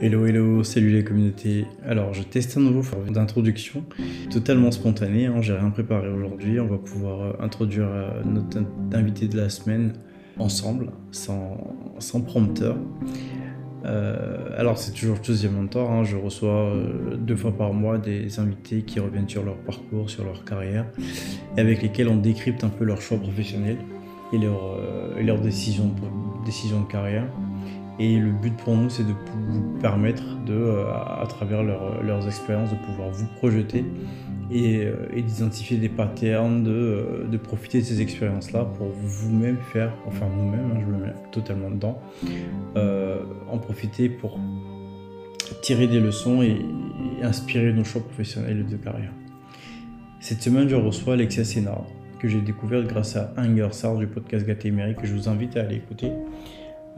Hello, hello, salut les communautés. Alors, je teste un nouveau format d'introduction, totalement spontané, hein, j'ai rien préparé aujourd'hui. On va pouvoir euh, introduire euh, notre invité de la semaine ensemble, sans, prompteur. Euh, alors, c'est toujours deuxième mentor, hein, je reçois deux fois par mois des invités qui reviennent sur leur parcours, sur leur carrière, et avec lesquels on décrypte un peu leur choix professionnel et leurs leur décisions, décision de carrière. Et le but pour nous, c'est de vous permettre, de, euh, à, travers leurs expériences, de pouvoir vous projeter et, euh, d'identifier des patterns, de, euh, profiter de ces expériences-là pour vous-même faire, enfin nous-mêmes, hein, je me mets totalement dedans, en profiter pour tirer des leçons et, inspirer nos choix professionnels de carrière. Cette semaine, je reçois Alexia Sénard, que j'ai découverte grâce à Inger Sar du podcast Gâté que je vous invite à aller écouter.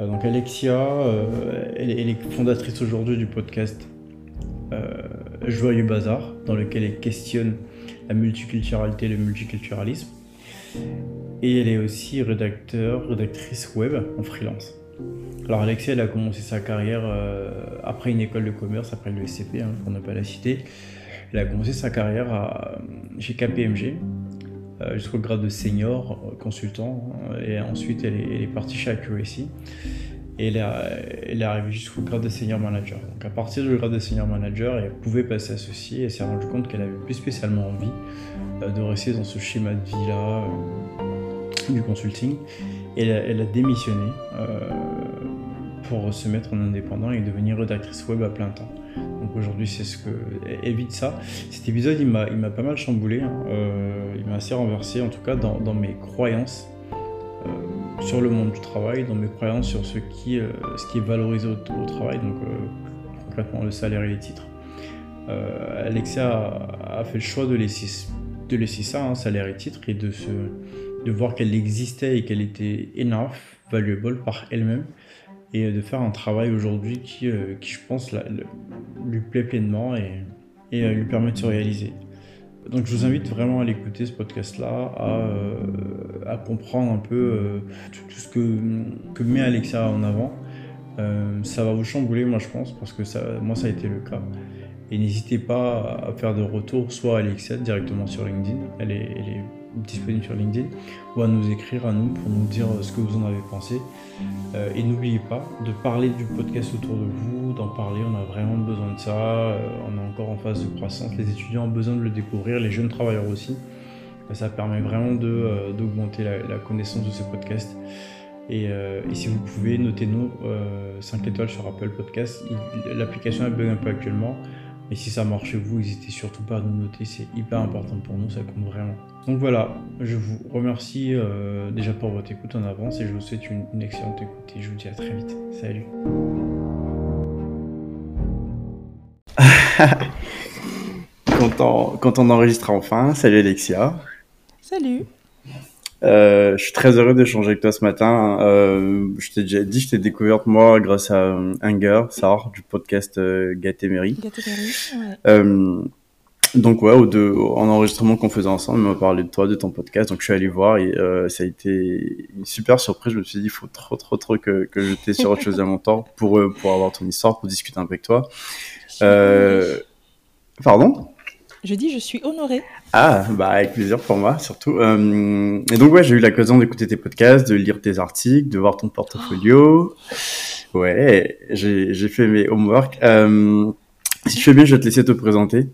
Euh, donc Alexia, euh, elle, est fondatrice aujourd'hui du podcast euh, Joyeux Bazar, dans lequel elle questionne la multiculturalité et le multiculturalisme. Et elle est aussi rédacteur, rédactrice web en freelance. Alors Alexia, elle a commencé sa carrière après une école de commerce, après le SCP, hein, pour ne pas la citer. Elle a commencé sa carrière chez KPMG, jusqu'au grade de senior euh, consultant. Hein, et ensuite, elle est, partie chez Accuracy. Et elle est, elle est arrivée jusqu'au grade de senior manager. Donc à partir du grade de senior manager, elle pouvait passer associée. Elle s'est rendue compte qu'elle avait plus spécialement envie euh, de rester dans ce schéma de vie-là du consulting. Et elle, a démissionné pour se mettre en indépendant et devenir rédactrice web à plein temps. Donc aujourd'hui, c'est ce que évite ça. Cet épisode, il m'a, pas mal chamboulé. Hein. Euh, il m'a assez renversé, en tout cas dans, dans mes croyances euh, sur le monde du travail, dans mes croyances sur ce qui, euh, ce qui est valorisé au, travail, donc concrètement le salaire et les titres. Alexia a, fait le choix de laisser, de laisser ça, hein, salaire et titres, et de, se, de voir qu'elle existait et qu'elle était enough, valuable par elle-même et de faire un travail aujourd'hui qui, euh, qui, je pense, lui plaît pleinement et, euh, lui permet de se réaliser. Donc je vous invite vraiment à l'écouter ce podcast-là, à, euh, comprendre un peu tout, ce que, met Alexa en avant. ça va vous chambouler, moi je pense, parce que ça, moi ça a été le cas. Et n'hésitez pas à faire de retour, soit à Alexa directement sur LinkedIn, elle est disponible sur LinkedIn, ou à nous écrire à nous pour nous dire ce que vous en avez pensé. Euh, et n'oubliez pas de parler du podcast autour de vous, d'en parler, on a vraiment besoin de ça, euh, on est encore en phase de croissance, les étudiants ont besoin de le découvrir, les jeunes travailleurs aussi. Ça permet vraiment euh, d'augmenter la, connaissance de ce podcast. Et, si vous pouvez, notez-nous 5 étoiles sur Apple Podcast. L'application est bug un peu actuellement. Et si ça marche chez vous, n'hésitez surtout pas à nous noter, c'est hyper important pour nous, ça compte vraiment. Donc voilà, je vous remercie euh, déjà pour votre écoute en avance et je vous souhaite une, excellente écoute et je vous dis à très vite. Salut. quand, on, enregistre enfin, salut Alexia. Salut. Euh, je suis très heureux d'échanger avec toi ce matin. Euh, je t'ai déjà dit, je t'ai découverte moi grâce à Hunger, Sar, du podcast euh, Gatémery. ouais. Euh, donc ouais, en enregistrement qu'on faisait ensemble, il m'a parlé de toi, de ton podcast, donc je suis allé voir et euh, ça a été une super surprise. Je me suis dit, il faut trop, trop, trop que, que je t'ai sur autre chose à mon temps pour, pour avoir ton histoire, pour discuter un peu avec toi. Pardon? Je dis, je suis honorée. Ah, bah avec plaisir pour moi, surtout. Euh, et donc, ouais, j'ai eu l'occasion d'écouter tes podcasts, de lire tes articles, de voir ton portfolio. Ouais, j'ai fait mes homework. Euh, si tu fais bien, je vais te laisser te présenter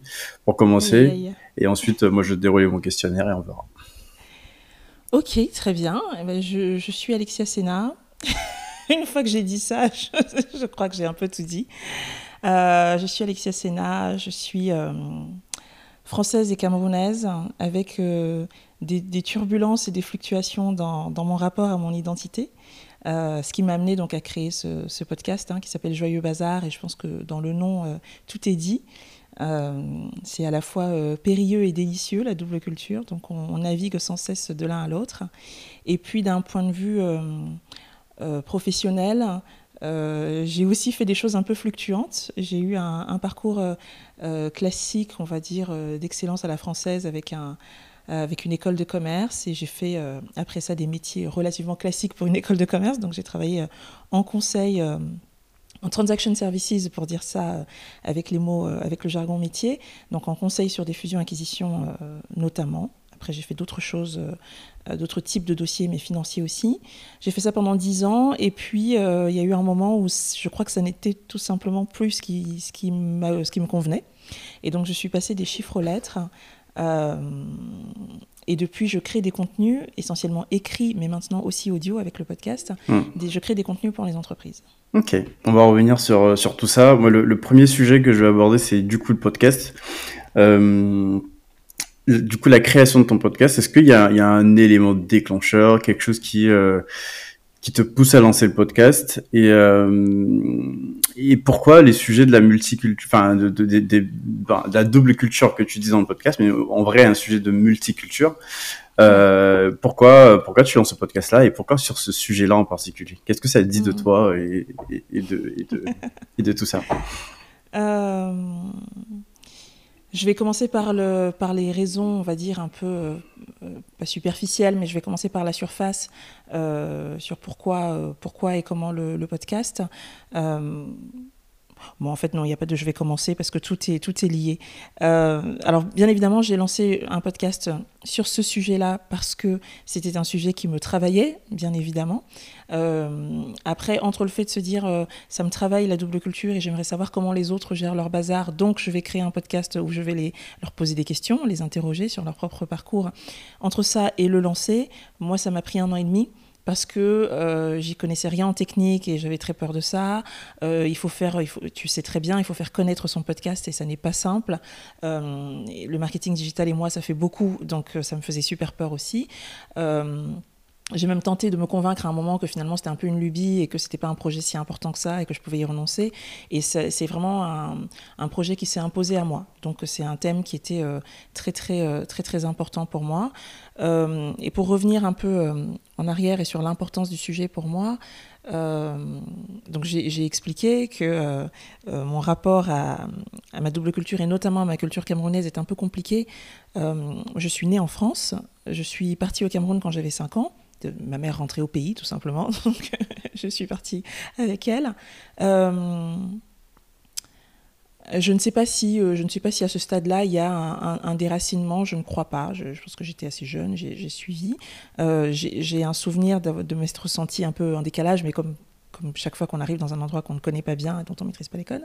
pour commencer. Et ensuite, moi, je vais dérouler mon questionnaire et on verra. Ok, très bien. Eh ben, je, je, suis Alexia Sena. Une fois que j'ai dit ça, je, je crois que j'ai un peu tout dit. Euh, je suis Alexia Sena, je suis euh, française et camerounaise, avec euh, des, turbulences et des fluctuations dans, mon rapport à mon identité. Euh, ce qui m'a amené donc à créer ce, podcast hein, qui s'appelle Joyeux Bazar, et je pense que dans le nom, euh, tout est dit. c'est à la fois périlleux et délicieux, la double culture, donc on, navigue sans cesse de l'un à l'autre. Et puis d'un point de vue professionnel, euh, j'ai aussi fait des choses un peu fluctuantes. J'ai eu un, parcours euh, euh, classique, on va dire, d'excellence à la française avec, un, avec une école de commerce. Et j'ai fait après ça des métiers relativement classiques pour une école de commerce. Donc j'ai travaillé en conseil en transaction services, pour dire ça avec les mots, avec le jargon métier, donc en conseil sur des fusions-acquisitions notamment. Après, j'ai fait d'autres choses, d'autres types de dossiers, mais financiers aussi. J'ai fait ça pendant dix ans, et puis il y a eu un moment où je crois que ça n'était tout simplement plus ce qui, ce qui, ce qui me convenait. Et donc, je suis passée des chiffres aux lettres. Euh, et depuis, je crée des contenus, essentiellement écrits, mais maintenant aussi audio avec le podcast. Hmm. je crée des contenus pour les entreprises. Ok, on va revenir sur, euh, sur tout ça. Moi, le, premier sujet que je vais aborder, c'est du coup le podcast. Euh, du coup, la création de ton podcast, est-ce qu'il y, y a, un élément déclencheur, quelque chose qui, qui te pousse à lancer le podcast et euh, et pourquoi les sujets de la multiculture enfin de, de, de, ben, de, la double culture que tu dis dans le podcast mais en vrai un sujet de multiculture euh, pourquoi pourquoi tu lances ce podcast là et pourquoi sur ce sujet là en particulier? Qu'est-ce que ça dit de mm. toi et, et, et de, et de tout ça? Euh je vais commencer par, le, par les raisons, on va dire, un peu, euh, pas superficielles, mais je vais commencer par la surface euh, sur pourquoi, euh, pourquoi et comment le, le podcast. Bon, en fait, non, il n'y a pas de je vais commencer parce que tout est, tout est lié. Euh, alors, bien évidemment, j'ai lancé un podcast sur ce sujet-là parce que c'était un sujet qui me travaillait, bien évidemment. Euh, après, entre le fait de se dire euh, ça me travaille la double culture et j'aimerais savoir comment les autres gèrent leur bazar, donc je vais créer un podcast où je vais les, leur poser des questions, les interroger sur leur propre parcours. Entre ça et le lancer, moi, ça m'a pris un an et demi parce que euh, j'y connaissais rien en technique et j'avais très peur de ça. Euh, il faut faire, tu sais très bien, il faut faire connaître son podcast et ça n'est pas simple. Euh, le marketing digital et moi, ça fait beaucoup, donc ça me faisait super peur aussi. J'ai même tenté de me convaincre à un moment que finalement c'était un peu une lubie et que c'était pas un projet si important que ça et que je pouvais y renoncer. Et c'est vraiment un, projet qui s'est imposé à moi. Donc c'est un thème qui était euh, très très euh, très très important pour moi. Euh, et pour revenir un peu en arrière et sur l'importance du sujet pour moi, donc j'ai expliqué que mon rapport à, à, ma double culture et notamment à ma culture camerounaise est un peu compliqué. je suis née en France, je suis partie au Cameroun quand j'avais 5 ans ma mère rentrait au pays, tout simplement. Donc, je suis partie avec elle. Euh, je ne sais pas si, euh, je ne sais pas si à ce stade-là il y a un, déracinement. Je ne crois pas. Je, pense que j'étais assez jeune, j'ai suivi. Euh, j'ai un souvenir de, de m'être sentie un peu en décalage, mais comme comme chaque fois qu'on arrive dans un endroit qu'on ne connaît pas bien et dont on ne maîtrise pas les codes.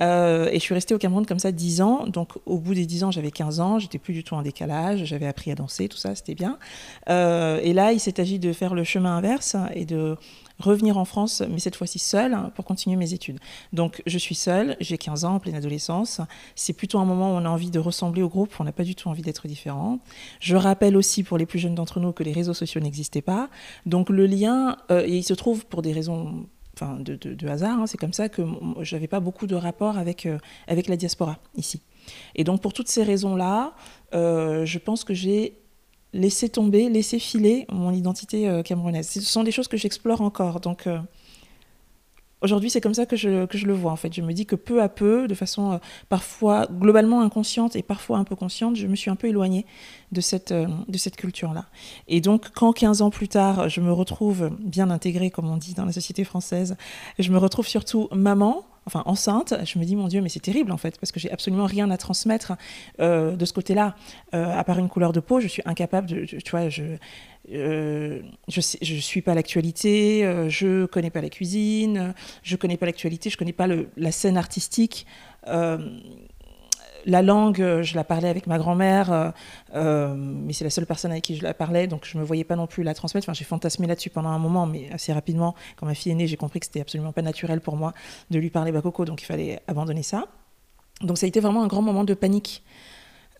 Euh, et je suis restée au Cameroun comme ça 10 ans. Donc au bout des 10 ans, j'avais 15 ans, j'étais plus du tout en décalage, j'avais appris à danser, tout ça, c'était bien. Euh, et là, il s'est agi de faire le chemin inverse et de revenir en France, mais cette fois-ci seule, pour continuer mes études. Donc je suis seule, j'ai 15 ans, en pleine adolescence. C'est plutôt un moment où on a envie de ressembler au groupe, on n'a pas du tout envie d'être différent. Je rappelle aussi pour les plus jeunes d'entre nous que les réseaux sociaux n'existaient pas. Donc le lien, euh, il se trouve pour des raisons Enfin, de, de, hasard, hein, c'est comme ça que je n'avais pas beaucoup de rapport avec, euh, avec la diaspora ici. Et donc pour toutes ces raisons-là, euh, je pense que j'ai laisser tomber, laisser filer mon identité euh, camerounaise. Ce sont des choses que j'explore encore. Donc euh, aujourd'hui, c'est comme ça que je, que je, le vois en fait. Je me dis que peu à peu, de façon euh, parfois globalement inconsciente et parfois un peu consciente, je me suis un peu éloignée de cette, de cette culture-là. Et donc quand 15 ans plus tard, je me retrouve bien intégrée, comme on dit dans la société française, je me retrouve surtout maman, enfin enceinte, je me dis mon Dieu, mais c'est terrible en fait, parce que j'ai absolument rien à transmettre euh, de ce côté-là, euh, à part une couleur de peau, je suis incapable de, tu vois, je, euh, je, je suis pas l'actualité, euh, je connais pas la cuisine, je connais pas l'actualité, je connais pas la scène artistique. Euh, la langue, je la parlais avec ma grand-mère, mais c'est la seule personne avec qui je la parlais, donc je ne me voyais pas non plus la transmettre. Enfin, j'ai fantasmé là-dessus pendant un moment, mais assez rapidement, quand ma fille est née, j'ai compris que c'était absolument pas naturel pour moi de lui parler bakoko, donc il fallait abandonner ça. Donc ça a été vraiment un grand moment de panique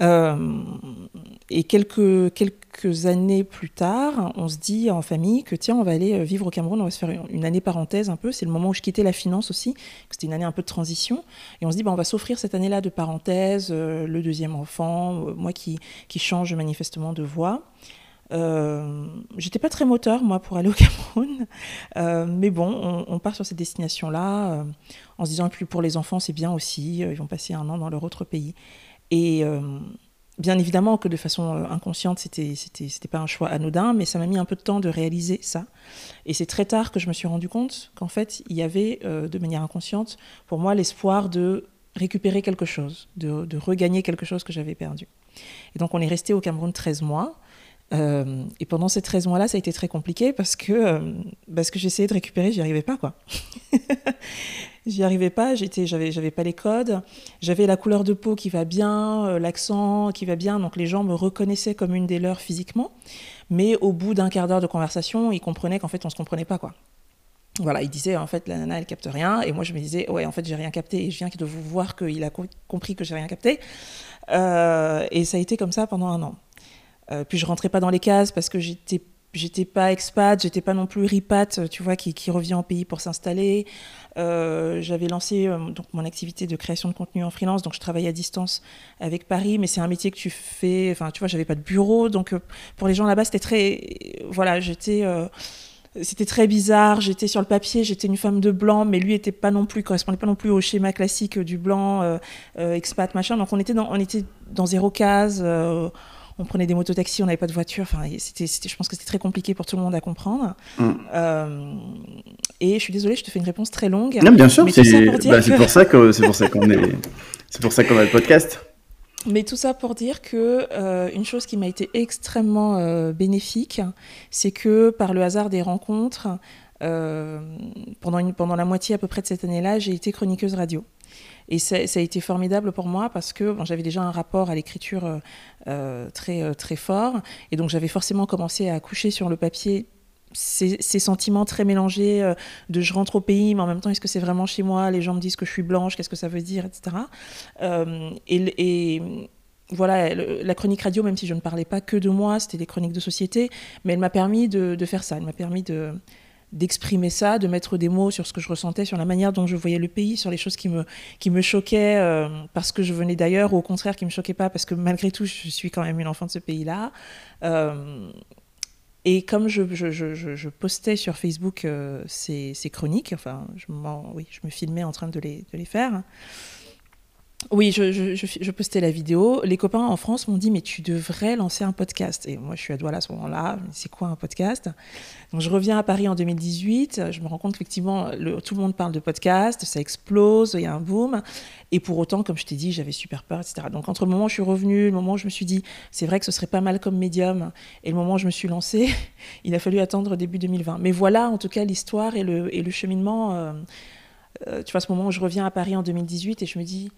et quelques, quelques années plus tard, on se dit en famille que tiens, on va aller euh, vivre au Cameroun, on va se faire une année parenthèse un peu. C'est le moment où je quittais la finance aussi, c'était une année un peu de transition. Et on se dit, bah, on va s'offrir cette année-là de parenthèse, euh, le deuxième enfant, moi qui, qui change manifestement de voix. Euh, J'étais pas très moteur, moi, pour aller au Cameroun. Euh, mais bon, on, part sur cette destination-là euh, en se disant, et puis pour les enfants, c'est bien aussi, ils vont passer un an dans leur autre pays. Et, euh, bien évidemment que de façon euh, inconsciente, c'était, c'était, pas un choix anodin, mais ça m'a mis un peu de temps de réaliser ça. Et c'est très tard que je me suis rendu compte qu'en fait, il y avait, euh, de manière inconsciente, pour moi, l'espoir de récupérer quelque chose, de, de regagner quelque chose que j'avais perdu. Et donc, on est resté au Cameroun 13 mois. Euh, et pendant 13 mois-là, ça a été très compliqué parce que, euh, que j'essayais de récupérer, j'y arrivais pas, quoi. j'y arrivais pas, j'étais, j'avais, pas les codes, j'avais la couleur de peau qui va bien, euh, l'accent qui va bien, donc les gens me reconnaissaient comme une des leurs physiquement, mais au bout d'un quart d'heure de conversation, ils comprenaient qu'en fait, on se comprenait pas, quoi. Voilà, ils disaient en fait la nana elle capte rien et moi je me disais ouais en fait j'ai rien capté et je viens de vous voir qu'il a compris que j'ai rien capté et ça a été comme ça pendant un an. Euh, puis je rentrais pas dans les cases parce que j'étais j'étais pas expat, j'étais pas non plus ripat, tu vois, qui, qui revient au pays pour s'installer. Euh, j'avais lancé euh, donc mon activité de création de contenu en freelance, donc je travaillais à distance avec Paris, mais c'est un métier que tu fais. Enfin, tu vois, j'avais pas de bureau, donc pour les gens là-bas, c'était très, voilà, j'étais c'était très bizarre. J'étais sur le papier, j'étais une femme de blanc, mais lui était pas non plus correspondait pas non plus au schéma classique du blanc expat machin. Donc on était on était dans zéro case on prenait des mototaxis, on n'avait pas de voiture. Enfin, c'était, je pense que c'était très compliqué pour tout le monde à comprendre. Mm. Euh, et je suis désolée, je te fais une réponse très longue. Non, bien sûr, c'est, bah, pour ça que c'est pour ça qu'on est, c'est pour ça qu'on a le podcast. Mais tout ça pour dire que euh, une chose qui m'a été extrêmement euh, bénéfique, c'est que par le hasard des rencontres, pendant, une, pendant la moitié à peu près de cette année-là, j'ai été chroniqueuse radio. Et ça, a été formidable pour moi parce que j'avais déjà un rapport à l'écriture euh, euh, très, euh, très fort. Et donc j'avais forcément commencé à coucher sur le papier ces, sentiments très mélangés de je rentre au pays, mais en même temps, est-ce que c'est vraiment chez moi? Les gens me disent que je suis blanche, qu'est-ce que ça veut dire, etc. et, voilà, la chronique radio, même si je ne parlais pas que de moi, c'était des chroniques de société, mais elle m'a permis de, de, faire ça. Elle m'a permis de, d'exprimer ça, de mettre des mots sur ce que je ressentais, sur la manière dont je voyais le pays, sur les choses qui me, qui me choquaient euh, parce que je venais d'ailleurs, ou au contraire qui ne me choquaient pas parce que malgré tout, je suis quand même une enfant de ce pays-là. Euh, et comme je, je, je, postais sur Facebook euh, ces, ces, chroniques, enfin, je, oui, je me filmais en train de les, de les faire, oui, je, postais la vidéo. Les copains en France m'ont dit, mais tu devrais lancer un podcast. Et moi, je suis à Douala à ce moment-là. C'est quoi un podcast? Donc, je reviens à Paris en 2018. Je me rends compte qu'effectivement, tout le monde parle de podcast, ça explose, il y a un boom. Et pour autant, comme je t'ai dit, j'avais super peur, etc. Donc, entre le moment où je suis revenue, le moment où je me suis dit, c'est vrai que ce serait pas mal comme médium, et le moment où je me suis lancée, il a fallu attendre début 2020. Mais voilà, en tout cas, l'histoire et le, et le cheminement. Euh, euh, tu vois, ce moment où je reviens à Paris en 2018 et je me dis,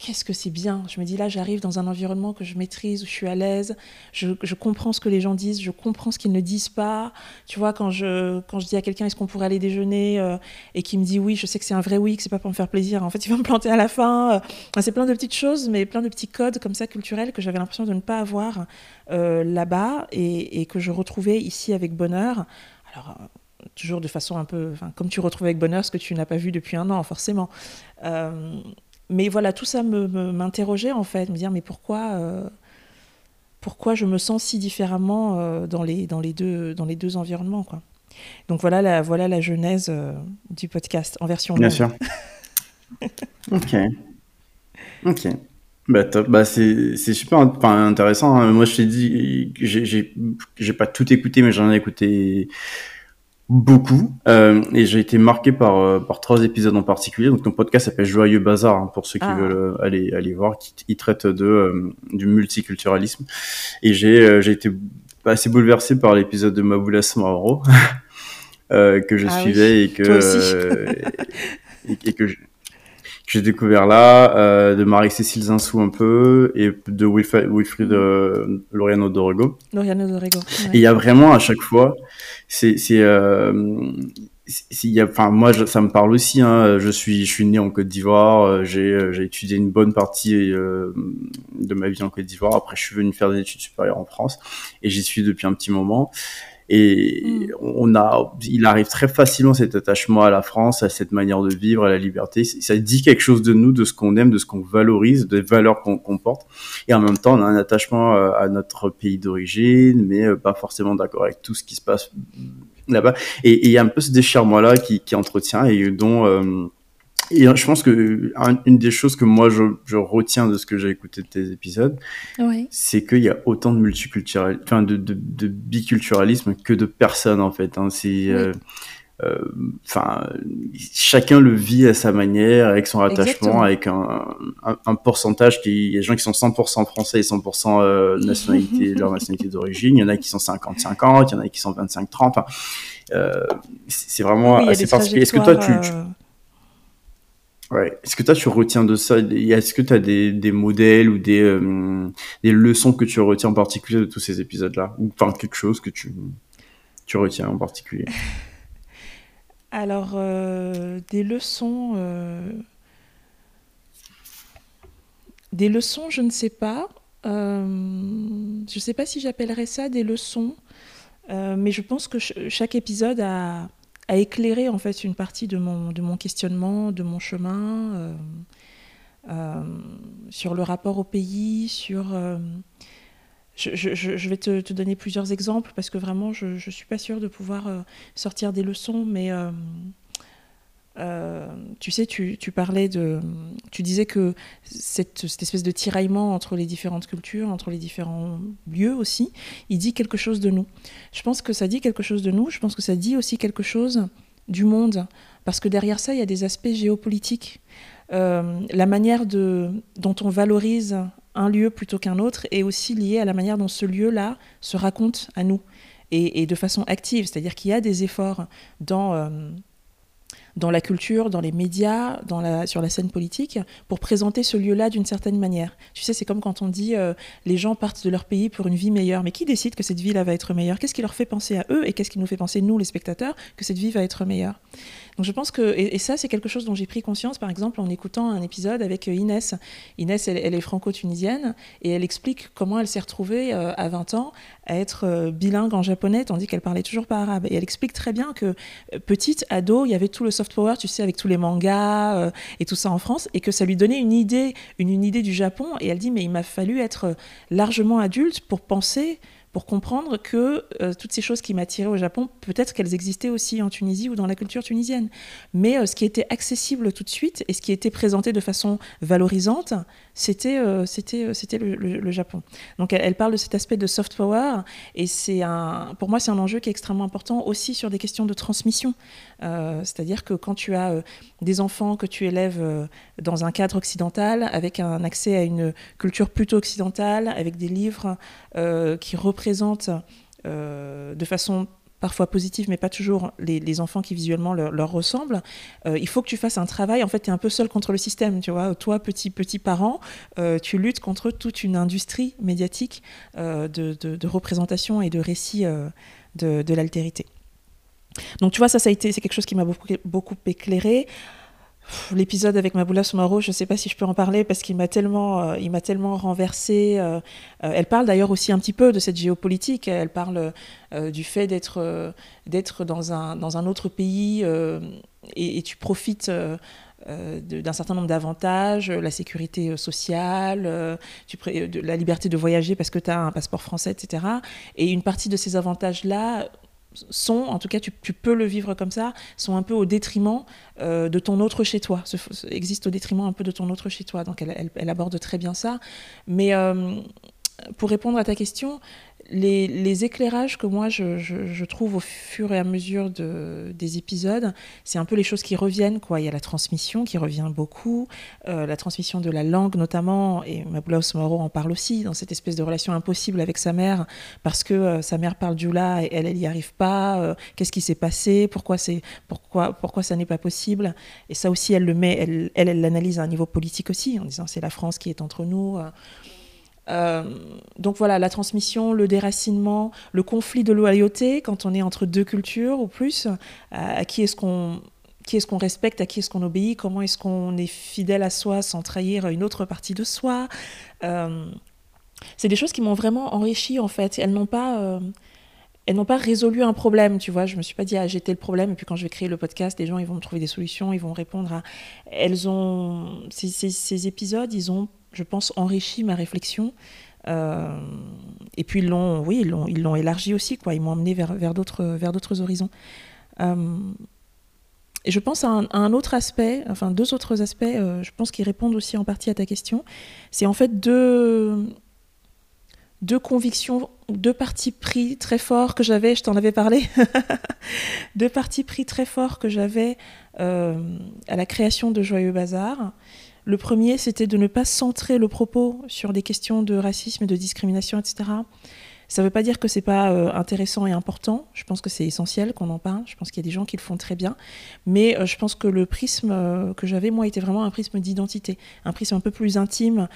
qu'est-ce que c'est bien. Je me dis là, j'arrive dans un environnement que je maîtrise, où je suis à l'aise, je, comprends ce que les gens disent, je comprends ce qu'ils ne disent pas. Tu vois, quand je, quand je dis à quelqu'un est-ce qu'on pourrait aller déjeuner euh, et qui me dit oui, je sais que c'est un vrai oui, que c'est pas pour me faire plaisir. En fait, il va me planter à la fin. Euh, c'est plein de petites choses, mais plein de petits codes comme ça culturels que j'avais l'impression de ne pas avoir euh, là-bas et, que je retrouvais ici avec bonheur. Alors, toujours de façon un peu, comme tu retrouves avec bonheur ce que tu n'as pas vu depuis un an, forcément mais voilà, tout ça m'interrogeait en fait, me dire mais pourquoi, euh, pourquoi je me sens si différemment euh, dans, les, dans, les deux, dans les deux environnements quoi. Donc voilà la, voilà la genèse euh, du podcast en version Bien sûr. ok. Ok. Bah, top. Bah, c'est super intéressant. Hein. Moi, je t'ai dit, j'ai pas tout écouté, mais j'en ai écouté beaucoup. Euh, et j'ai été marqué par euh, par trois épisodes en particulier. Donc ton podcast s'appelle Joyeux Bazar hein, pour ceux qui ah. veulent euh, aller aller voir qui il traite de euh, du multiculturalisme. Et j'ai j'ai été assez bouleversé par l'épisode de Maboula Samaro que je ah suivais et que et, que j'ai découvert là, euh, de Marie-Cécile Zinsou un peu, et de Wilfried, Wilfried euh, Loriano Dorego. Loriano Dorego. Et il y a vraiment à chaque fois, c'est, c'est, euh, y a, enfin moi ça me parle aussi. Hein, je suis, je suis né en Côte d'Ivoire. Euh, j'ai, euh, j'ai étudié une bonne partie euh, de ma vie en Côte d'Ivoire. Après, je suis venu faire des études supérieures en France, et j'y suis depuis un petit moment. Et mm. on a, il arrive très facilement cet attachement à la France, à cette manière de vivre, à la liberté. Ça dit quelque chose de nous, de ce qu'on aime, de ce qu'on valorise, des valeurs qu'on porte. Et en même temps, on a un attachement euh, à notre pays d'origine, mais euh, pas forcément d'accord avec tout ce qui se passe là-bas. Et il y a un peu ce déchirement-là qui, qui entretient et dont euh, et je pense que une des choses que moi je, retiens de ce que j'ai écouté de tes épisodes, c'est qu'il y a autant de multiculturalisme, enfin de, de, biculturalisme que de personnes en fait. Hein. C'est euh, euh, enfin, chacun le vit à sa manière, avec son attachement, avec un, un, pourcentage qui, il y a des gens qui sont 100% français et 100% euh, nationalité, leur nationalité d'origine. Il y en a qui sont 50-50, il y en a qui sont 25-30. euh, c'est vraiment assez particulier. Est-ce que toi, tu, euh, Ouais. Est-ce que toi, tu retiens de ça Est-ce que tu as des, des, modèles ou des, des leçons que tu retiens en particulier de tous ces épisodes-là? Ou enfin, quelque chose que tu, tu retiens en particulier? Alors, euh, des leçons. Euh, des leçons, je ne sais pas. Euh, je ne sais pas si j'appellerais ça des leçons, mais je pense que chaque épisode a, a, éclairé en fait une partie de mon, de mon questionnement, de mon chemin, sur le rapport au pays, sur je, vais te, donner plusieurs exemples parce que vraiment, je ne suis pas sûre de pouvoir euh, sortir des leçons, mais euh, euh, tu sais, tu, parlais de. Tu disais que cette, espèce de tiraillement entre les différentes cultures, entre les différents lieux aussi, il dit quelque chose de nous. Je pense que ça dit quelque chose de nous, je pense que ça dit aussi quelque chose du monde, parce que derrière ça, il y a des aspects géopolitiques. la manière dont on valorise un lieu plutôt qu'un autre est aussi lié à la manière dont ce lieu-là se raconte à nous et, de façon active. C'est-à-dire qu'il y a des efforts dans, euh, dans la culture, dans les médias, dans la, sur la scène politique pour présenter ce lieu-là d'une certaine manière. Tu sais, c'est comme quand on dit euh, les gens partent de leur pays pour une vie meilleure. Mais qui décide que cette vie-là va être meilleure? Qu'est-ce qui leur fait penser à eux et qu'est-ce qui nous fait penser, nous, les spectateurs, que cette vie va être meilleure? Donc je pense que, et, ça c'est quelque chose dont j'ai pris conscience par exemple en écoutant un épisode avec euh, Inès. Inès, elle, est franco-tunisienne et elle explique comment elle s'est retrouvée euh, à 20 ans à être euh, bilingue en japonais tandis qu'elle parlait toujours pas arabe. Et elle explique très bien que petite, ado, il y avait tout le soft power, tu sais, avec tous les mangas et tout ça en France et que ça lui donnait une idée, une, une idée du Japon. Et elle dit mais il m'a fallu être largement adulte pour penser pour comprendre que euh, toutes ces choses qui m'attiraient au Japon, peut-être qu'elles existaient aussi en Tunisie ou dans la culture tunisienne. Mais euh, ce qui était accessible tout de suite et ce qui était présenté de façon valorisante, c'était euh, c'était le, Japon. Donc elle, parle de cet aspect de soft power et c'est pour moi c'est un enjeu qui est extrêmement important aussi sur des questions de transmission. C'est-à-dire que quand tu as des enfants que tu élèves dans un cadre occidental avec un accès à une culture plutôt occidentale, avec des livres qui représentent présente euh, de façon parfois positive, mais pas toujours les, enfants qui visuellement leur, ressemblent, euh, il faut que tu fasses un travail. En fait, tu es un peu seul contre le système, tu vois. Toi, petit, petit parent, euh, tu luttes contre toute une industrie médiatique de, représentation et de récit de, l'altérité. Donc, tu vois, ça, ça a été, c'est quelque chose qui m'a beaucoup, éclairé. L'épisode avec Maboula Soumaro, je ne sais pas si je peux en parler parce qu'il m'a tellement, euh, il m'a tellement renversé. Euh, euh, elle parle d'ailleurs aussi un petit peu de cette géopolitique. Elle parle du fait d'être, d'être dans un, dans un autre pays et, tu profites. d'un certain nombre d'avantages, la sécurité sociale, tu, la liberté de voyager parce que tu as un passeport français, etc. Et une partie de ces avantages-là sont, en tout cas tu, peux le vivre comme ça, sont un peu au détriment euh, de ton autre chez toi, existe au détriment un peu de ton autre chez toi. Donc elle, elle, aborde très bien ça. Mais euh, pour répondre à ta question, les, éclairages que moi je, trouve au fur et à mesure de, des épisodes, c'est un peu les choses qui reviennent. Il y a la transmission qui revient beaucoup, euh, la transmission de la langue notamment, et Maboula Osmoro en parle aussi, dans cette espèce de relation impossible avec sa mère, parce que euh, sa mère parle du là et elle, elle n'y arrive pas. Euh, qu'est-ce qui s'est passé pourquoi, pourquoi, pourquoi ça n'est pas possible Et ça aussi, elle le met, elle, elle l'analyse à un niveau politique aussi, en disant c'est la France qui est entre nous. Euh, donc voilà, la transmission, le déracinement, le conflit de loyauté quand on est entre deux cultures ou plus, euh, à qui est-ce qu'on qui est-ce qu'on respecte, à qui est-ce qu'on obéit, comment est-ce qu'on est fidèle à soi sans trahir une autre partie de soi. Euh, c'est des choses qui m'ont vraiment enrichi en fait. Elles n'ont pas, pas résolu un problème, tu vois. Je me suis pas dit ah j'étais le problème et puis quand je vais créer le podcast, les gens ils vont me trouver des solutions, ils vont répondre à. Elles ont ces, ces épisodes, ils ont je pense, enrichi ma réflexion. Euh, et puis ils l'ont, oui, ils l'ont, élargi aussi, quoi. Ils m'ont emmené vers, d'autres, vers d'autres horizons. Euh, et je pense à un, autre aspect, enfin deux autres aspects, je pense qui répondent aussi en partie à ta question. C'est en fait deux, deux convictions, deux partis pris très forts que j'avais, je t'en avais parlé, deux partis pris très forts que j'avais à la création de Joyeux Bazar. Le premier, c'était de ne pas centrer le propos sur des questions de racisme de discrimination, etc. Ça ne veut pas dire que c'est pas euh, intéressant et important. Je pense que c'est essentiel qu'on en parle. Je pense qu'il y a des gens qui le font très bien. Mais euh, je pense que le prisme euh, que j'avais, moi, était vraiment un prisme d'identité, un prisme un peu plus intime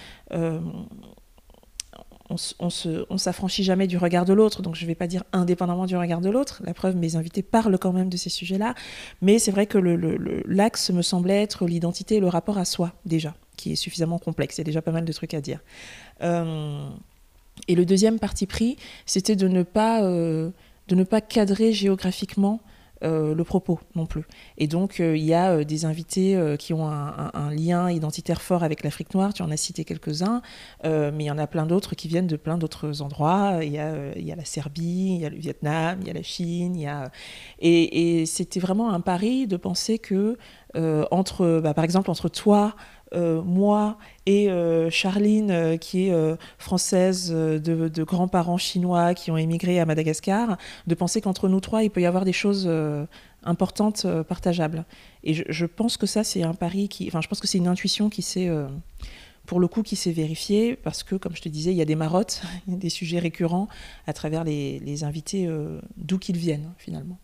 on, on s'affranchit jamais du regard de l'autre, donc je ne vais pas dire indépendamment du regard de l'autre. La preuve, mes invités parlent quand même de ces sujets-là, mais c'est vrai que l'axe me semblait être l'identité et le rapport à soi déjà, qui est suffisamment complexe. Il y a déjà pas mal de trucs à dire. Euh, et le deuxième parti pris, c'était de ne pas euh, de ne pas cadrer géographiquement euh, le propos non plus. Et donc, euh, il y a euh, des invités qui ont un, lien identitaire fort avec l'Afrique noire, tu en as cité quelques-uns, mais il y en a plein d'autres qui viennent de plein d'autres endroits. Il y, y, a, la Serbie, il y a le Vietnam, il y a la Chine, y a... Et, c'était vraiment un pari de penser que, entre, bah, par exemple, entre toi, moi et euh, Charline, euh, qui est française de, grands-parents chinois qui ont émigré à Madagascar, de penser qu'entre nous trois, il peut y avoir des choses importantes, partageables. Et je, pense que ça, c'est un pari qui. Enfin, je pense que c'est une intuition qui s'est. pour le coup, qui s'est vérifiée, parce que, comme je te disais, il y a des marottes, il y a des sujets récurrents à travers les, les invités, d'où qu'ils viennent, finalement.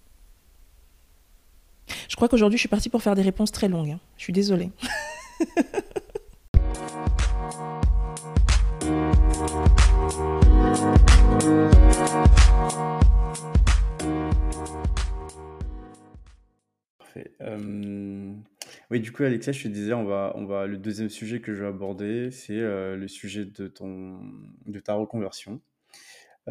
Je crois qu'aujourd'hui, je suis partie pour faire des réponses très longues. Hein. Je suis désolée. Parfait. Euh, oui, du coup, Alexia, je te disais, on va, on va, le deuxième sujet que je vais aborder, c'est euh, le sujet de, ton, de ta reconversion.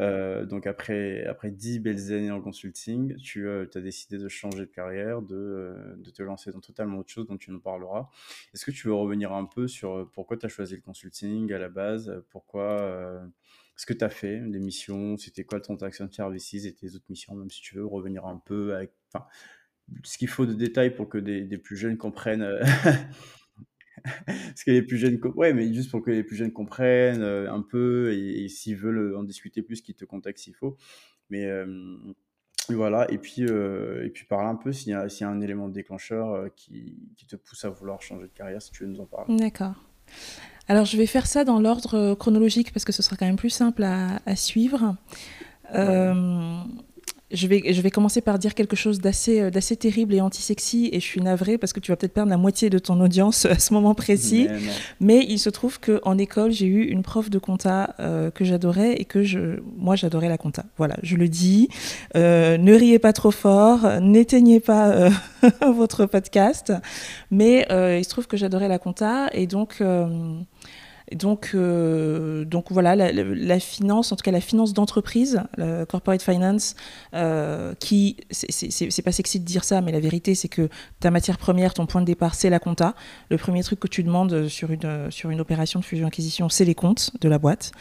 Euh, donc après, après 10 belles années en consulting, tu euh, as décidé de changer de carrière, de, euh, de, te lancer dans totalement autre chose dont tu nous parleras. Est-ce que tu veux revenir un peu sur pourquoi tu as choisi le consulting à la base? Pourquoi ce que tu as fait, des missions, c'était quoi ton action services et tes autres missions, même si tu veux revenir un peu avec ce qu'il faut de détails pour que des plus jeunes comprennent Parce que les plus jeunes, ouais, mais juste pour que les plus jeunes comprennent euh, un peu et, s'ils veulent en discuter plus, qu'ils te contactent s'il faut. Mais euh, voilà, et puis, euh, et puis parle un peu s'il y, a un élément déclencheur qui, qui, te pousse à vouloir changer de carrière, si tu veux nous en parler. D'accord. Alors je vais faire ça dans l'ordre chronologique parce que ce sera quand même plus simple à, à suivre. Je vais, je vais commencer par dire quelque chose d'assez, euh, d'assez terrible et anti-sexy, et je suis navrée parce que tu vas peut-être perdre la moitié de ton audience à ce moment précis. Mais, il se trouve qu'en école, j'ai eu une prof de compta euh, que j'adorais et que je, moi, j'adorais la compta. Voilà, je le dis. Euh, ne riez pas trop fort, n'éteignez pas votre podcast. Mais il se trouve que j'adorais la compta, et donc donc, euh, donc voilà, la, finance, en tout cas la finance d'entreprise, la corporate finance, euh, qui, c'est pas sexy de dire ça, mais la vérité c'est que ta matière première, ton point de départ, c'est la compta. Le premier truc que tu demandes sur une, sur une opération de fusion-acquisition, c'est les comptes de la boîte.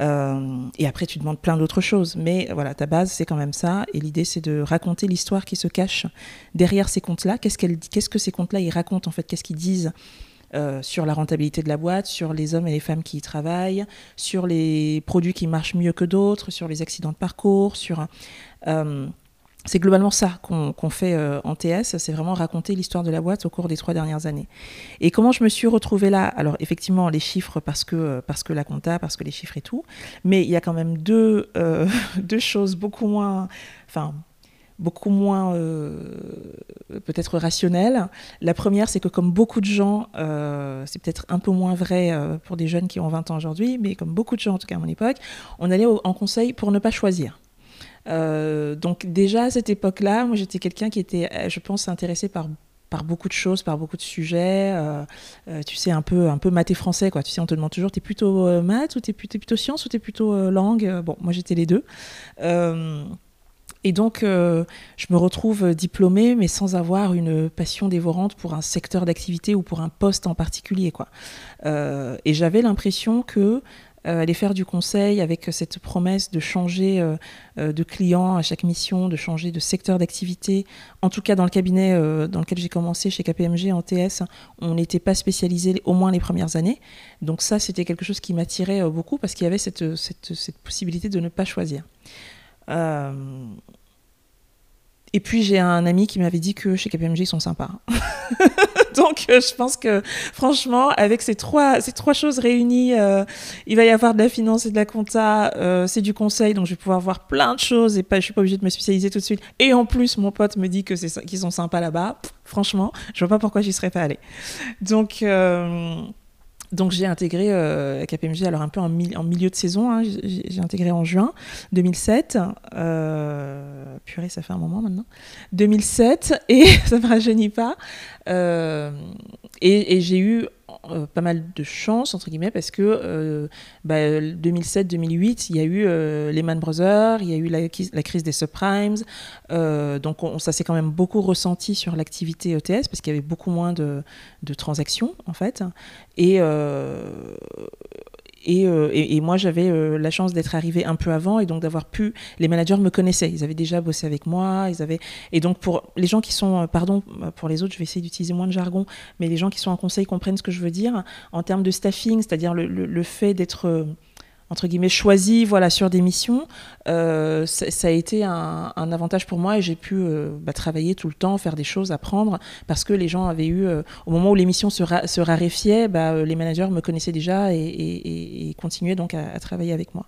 Euh, et après, tu demandes plein d'autres choses. Mais voilà, ta base, c'est quand même ça. Et l'idée, c'est de raconter l'histoire qui se cache derrière ces comptes-là. Qu'est-ce qu'est-ce que ces comptes-là, ils racontent en fait? Qu'est-ce qu'ils disent? Euh, sur la rentabilité de la boîte, sur les hommes et les femmes qui y travaillent, sur les produits qui marchent mieux que d'autres, sur les accidents de parcours, sur... Euh, c'est globalement ça qu'on fait euh, en TS, c'est vraiment raconter l'histoire de la boîte au cours des trois dernières années. Et comment je me suis retrouvée là? Alors effectivement, les chiffres parce que, parce que la compta, parce que les chiffres et tout, mais il y a quand même deux, deux choses beaucoup moins... Enfin, beaucoup moins euh, peut-être rationnelle. La première, c'est que comme beaucoup de gens, euh, c'est peut-être un peu moins vrai euh, pour des jeunes qui ont 20 ans aujourd'hui, mais comme beaucoup de gens en tout cas à mon époque, on allait en conseil pour ne pas choisir. donc déjà à cette époque-là, moi j'étais quelqu'un qui était, je pense, intéressé par par beaucoup de choses, par beaucoup de sujets. tu sais, un peu, un peu maths et français, quoi. Tu sais, on te demande toujours, t'es plutôt maths ou t'es plutôt, plutôt sciences ou t'es plutôt langue? Bon, moi j'étais les deux. Et donc, euh, je me retrouve diplômée, mais sans avoir une passion dévorante pour un secteur d'activité ou pour un poste en particulier. Euh, et j'avais l'impression que aller faire du conseil avec cette promesse de changer de client à chaque mission, de changer de secteur d'activité. En tout cas, dans le cabinet dans lequel j'ai commencé chez KPMG en TS, on n'était pas spécialisé au moins les premières années. Donc ça, c'était quelque chose qui m'attirait beaucoup parce qu'il y avait cette, possibilité de ne pas choisir. Et puis j'ai un ami qui m'avait dit que chez KPMG ils sont sympas. Donc euh, je pense que franchement avec ces trois ces trois choses réunies, euh, il va y avoir de la finance et de la compta, euh, c'est du conseil donc je vais pouvoir voir plein de choses et pas je suis pas obligée de me spécialiser tout de suite. Et en plus mon pote me dit que qu'ils sont sympas là-bas. Franchement, je vois pas pourquoi j'y serais pas allée. Donc donc j'ai intégré euh, KPMG alors un peu en, milieu de saison. Hein. j'ai intégré en juin 2007. Euh, purée, ça fait un moment maintenant. 2007 et ça me rajeunit pas. Euh, et j'ai eu euh, pas mal de chance, entre guillemets, parce que 2007-2008, euh, bah, il y a eu euh, Lehman Brothers, il y a eu la, crise des subprimes. donc ça s'est quand même beaucoup ressenti sur l'activité ETS, parce qu'il y avait beaucoup moins de, de transactions, en fait. Et euh, et, moi, j'avais euh, la chance d'être arrivée un peu avant et donc d'avoir pu. Les managers me connaissaient, ils avaient déjà bossé avec moi. Et donc pour les gens qui sont, euh, pardon, pour les autres, je vais essayer d'utiliser moins de jargon, mais les gens qui sont en conseil comprennent ce que je veux dire en termes de staffing, c'est-à-dire le, fait d'être entre guillemets choisi voilà sur des missions. Euh, ça, a été un, avantage pour moi et j'ai pu euh, bah, travailler tout le temps faire des choses apprendre parce que les gens avaient eu euh, au moment où l'émission se, se, raréfiait bah, les managers me connaissaient déjà et, continuaient donc à, travailler avec moi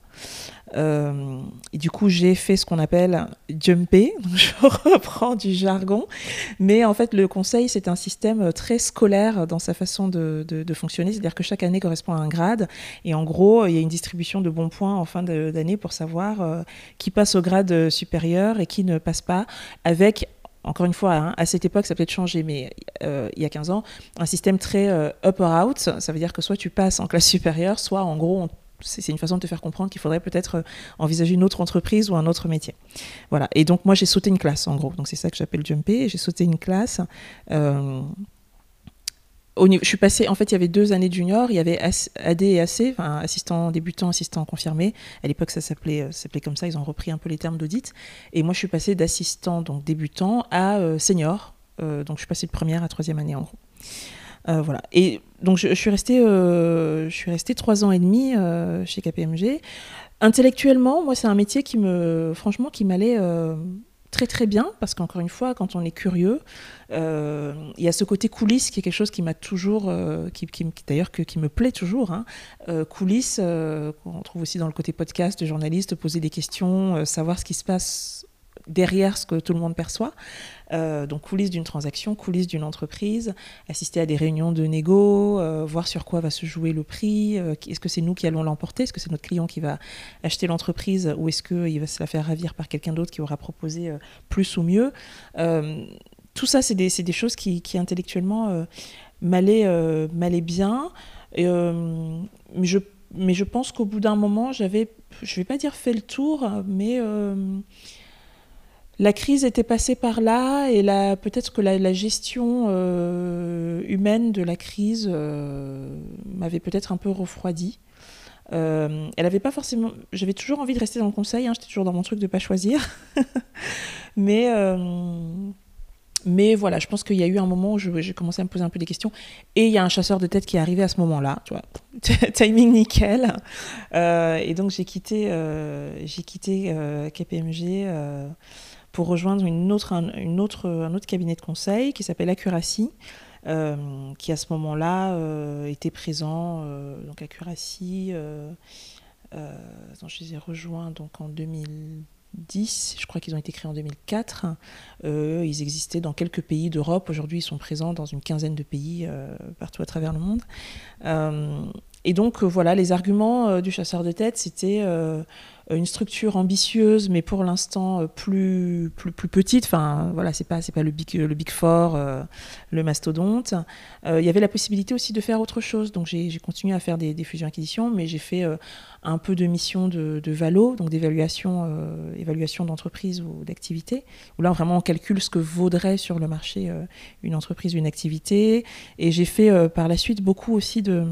et du coup j'ai fait ce qu'on appelle jumper je reprends du jargon. Mais en fait le conseil c'est un système très scolaire dans sa façon de, fonctionner c'est à dire que chaque année correspond à un grade. Et en gros il y a une distribution de bons points en fin d'année pour savoir euh, qui passe au grade supérieur et qui ne passe pas, avec encore une fois, hein, à cette époque, ça peut être changé, mais euh, il y a 15 ans, un système très euh, up or out. Ça veut dire que soit tu passes en classe supérieure, soit en gros, c'est une façon de te faire comprendre qu'il faudrait peut-être envisager une autre entreprise ou un autre métier. Voilà. Et donc, moi, j'ai sauté une classe, en gros. Donc, c'est ça que j'appelle jumper. J'ai sauté une classe je suis passée, en fait, il y avait deux années de junior, il y avait AD et AC, assistant débutant, assistant confirmé. À l'époque, ça s'appelait, euh, s'appelait comme ça, ils ont repris un peu les termes d'audit. Et moi, je suis passée d'assistant, donc débutant, à euh, senior. Euh, donc, je suis passée de première à troisième année, en gros. Voilà. Et donc, je, suis restée, je suis restée trois ans et demi chez KPMG. Intellectuellement, moi, c'est un métier qui me, franchement, qui m'allait très très bien parce qu'encore une fois, quand on est curieux, euh, il y a ce côté coulisses qui est quelque chose qui m'a toujours, euh, qui, d'ailleurs qui me plaît toujours. Hein. Euh, coulisses, on trouve aussi dans le côté podcast de journaliste, poser des questions, savoir ce qui se passe derrière ce que tout le monde perçoit. Euh, donc coulisses d'une transaction, coulisses d'une entreprise, assister à des réunions de négo, euh, voir sur quoi va se jouer le prix, euh, est-ce que c'est nous qui allons l'emporter, est-ce que c'est notre client qui va acheter l'entreprise ou est-ce qu'il va se la faire ravir par quelqu'un d'autre qui aura proposé plus ou mieux. tout ça, c'est des, choses qui, intellectuellement m'allaient bien. mais je pense qu'au bout d'un moment, j'avais, je ne vais pas dire fait le tour, mais la crise était passée par là et peut-être que la, gestion euh, humaine de la crise euh, m'avait peut-être un peu refroidi. Euh, elle pas forcément. J'avais toujours envie de rester dans le conseil. Hein, j'étais toujours dans mon truc de pas choisir. mais voilà, je pense qu'il y a eu un moment où j'ai commencé à me poser un peu des questions. Et il y a un chasseur de tête qui est arrivé à ce moment-là. Timing nickel. et donc j'ai quitté KPMG pour rejoindre une autre, un, autre, un autre cabinet de conseil qui s'appelle Accuracy. Euh, qui à ce moment-là euh, était présent. Euh, donc Accuracy, je les ai rejoints donc en 2010, je crois qu'ils ont été créés en 2004. ils existaient dans quelques pays d'Europe. Aujourd'hui, ils sont présents dans une quinzaine de pays partout à travers le monde. et donc voilà, les arguments du chasseur de tête, c'était une structure ambitieuse, mais pour l'instant euh, plus, plus, plus, petite. Enfin, voilà, c'est pas, pas le big, le big four, euh, le mastodonte. il y avait la possibilité aussi de faire autre chose. Donc, j'ai, continué à faire des, fusions-acquisitions, mais j'ai fait un peu de mission de, de valo, donc d'évaluation évaluation d'entreprise ou d'activité, où là, vraiment, on calcule ce que vaudrait sur le marché une entreprise une activité. Et j'ai fait par la suite beaucoup aussi de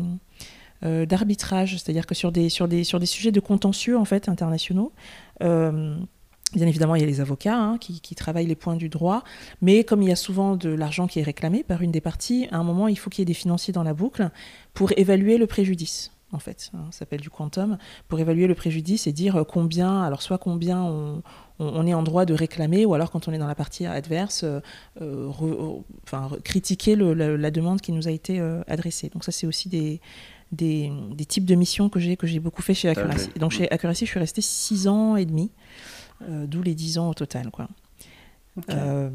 d'arbitrage, c'est-à-dire que sur des, sur, des, sur des sujets de contentieux en fait internationaux, Bien évidemment, il y a les avocats hein, qui, travaillent les points du droit, mais comme il y a souvent de l'argent qui est réclamé par une des parties, à un moment, il faut qu'il y ait des financiers dans la boucle pour évaluer le préjudice. En fait, hein, ça s'appelle du quantum, pour évaluer le préjudice et dire combien, alors soit combien on, est en droit de réclamer, ou alors quand on est dans la partie adverse, euh, euh, enfin, critiquer la, demande qui nous a été euh, adressée. Donc ça, c'est aussi des, des, types de missions que j'ai que j'ai beaucoup fait chez Accuracy. Donc chez Accuracy, je suis restée six ans et demi. Euh, d'où les 10 ans au total. Quoi. Euh,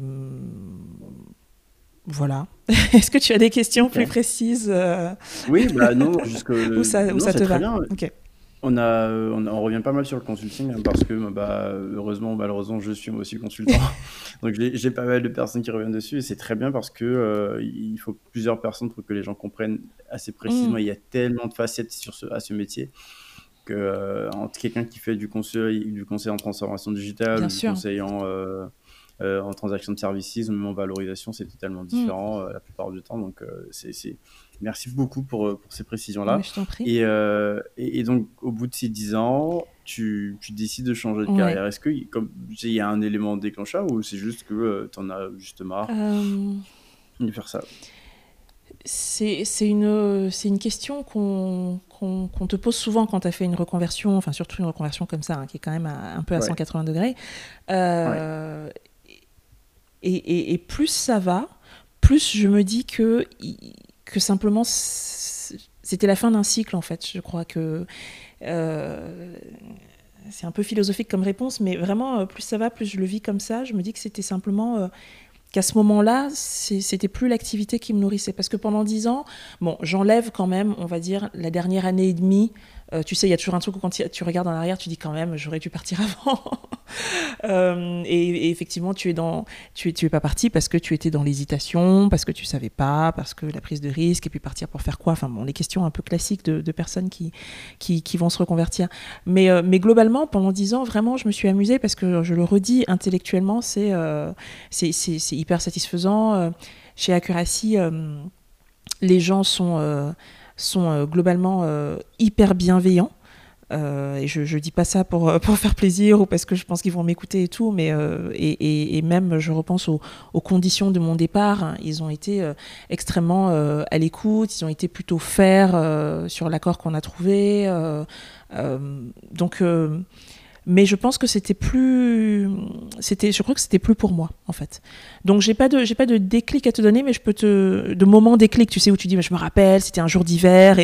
voilà. Est-ce que tu as des questions plus précises euh? Oui, bah non, jusque où ça, où ça te va? bien. On, a, on, revient pas mal sur le consulting hein, parce que bah, heureusement, malheureusement, je suis moi aussi consultant. Donc j'ai pas mal de personnes qui reviennent dessus et c'est très bien parce que il faut plusieurs personnes pour que les gens comprennent assez précisément. Mm. Il y a tellement de facettes sur ce, à ce métier que euh, entre quelqu'un qui fait du conseil, du conseil en transformation digitale, du conseil en, euh, euh, en transaction de services, même en valorisation, c'est totalement mm. différent la plupart du temps. Donc, c'est, merci beaucoup pour, pour ces précisions-là. je t'en prie. Et, et, donc, au bout de ces 10 ans, tu, tu décides de changer de carrière. Est-ce qu'il y a un élément déclencheur ou c'est juste que tu en as juste marre de faire ça? c'est une, une question qu'on te pose souvent quand tu as fait une reconversion, enfin surtout une reconversion comme ça, hein, qui est quand même un peu à 180 degrés. Euh, et, et, plus ça va, plus je me dis que, que simplement c'était la fin d'un cycle en fait. Je crois que euh, c'est un peu philosophique comme réponse, mais vraiment euh, plus ça va, plus je le vis comme ça. Je me dis que c'était simplement qu'à ce moment-là, c'était plus l'activité qui me nourrissait. Parce que pendant dix ans, bon, j'enlève quand même, on va dire, la dernière année et demie euh, tu sais, il y a toujours un truc où quand tu regardes en arrière, tu dis quand même, j'aurais dû partir avant. Euh, et, effectivement, tu es dans, tu tu es pas parti parce que tu étais dans l'hésitation, parce que tu savais pas, parce que la prise de risque, et puis partir pour faire quoi? Enfin bon, les questions un peu classiques de, personnes qui, qui, vont se reconvertir. Mais, euh, mais globalement, pendant dix ans, vraiment, je me suis amusée parce que je le redis intellectuellement, c'est c'est hyper satisfaisant. Chez Accuracy, les gens sont sont euh, globalement euh, hyper bienveillants. Euh, et je ne dis pas ça pour, pour faire plaisir ou parce que je pense qu'ils vont m'écouter et tout, mais et, et, même je repense aux, conditions de mon départ. Ils ont été extrêmement à l'écoute, ils ont été plutôt fers sur l'accord qu'on a trouvé. donc mais je pense que c'était plus c'était je crois que c'était plus pour moi en fait. Donc j'ai pas de j'ai pas de déclic à te donner mais je peux te de moment déclic tu sais où tu dis mais je me rappelle c'était un jour d'hiver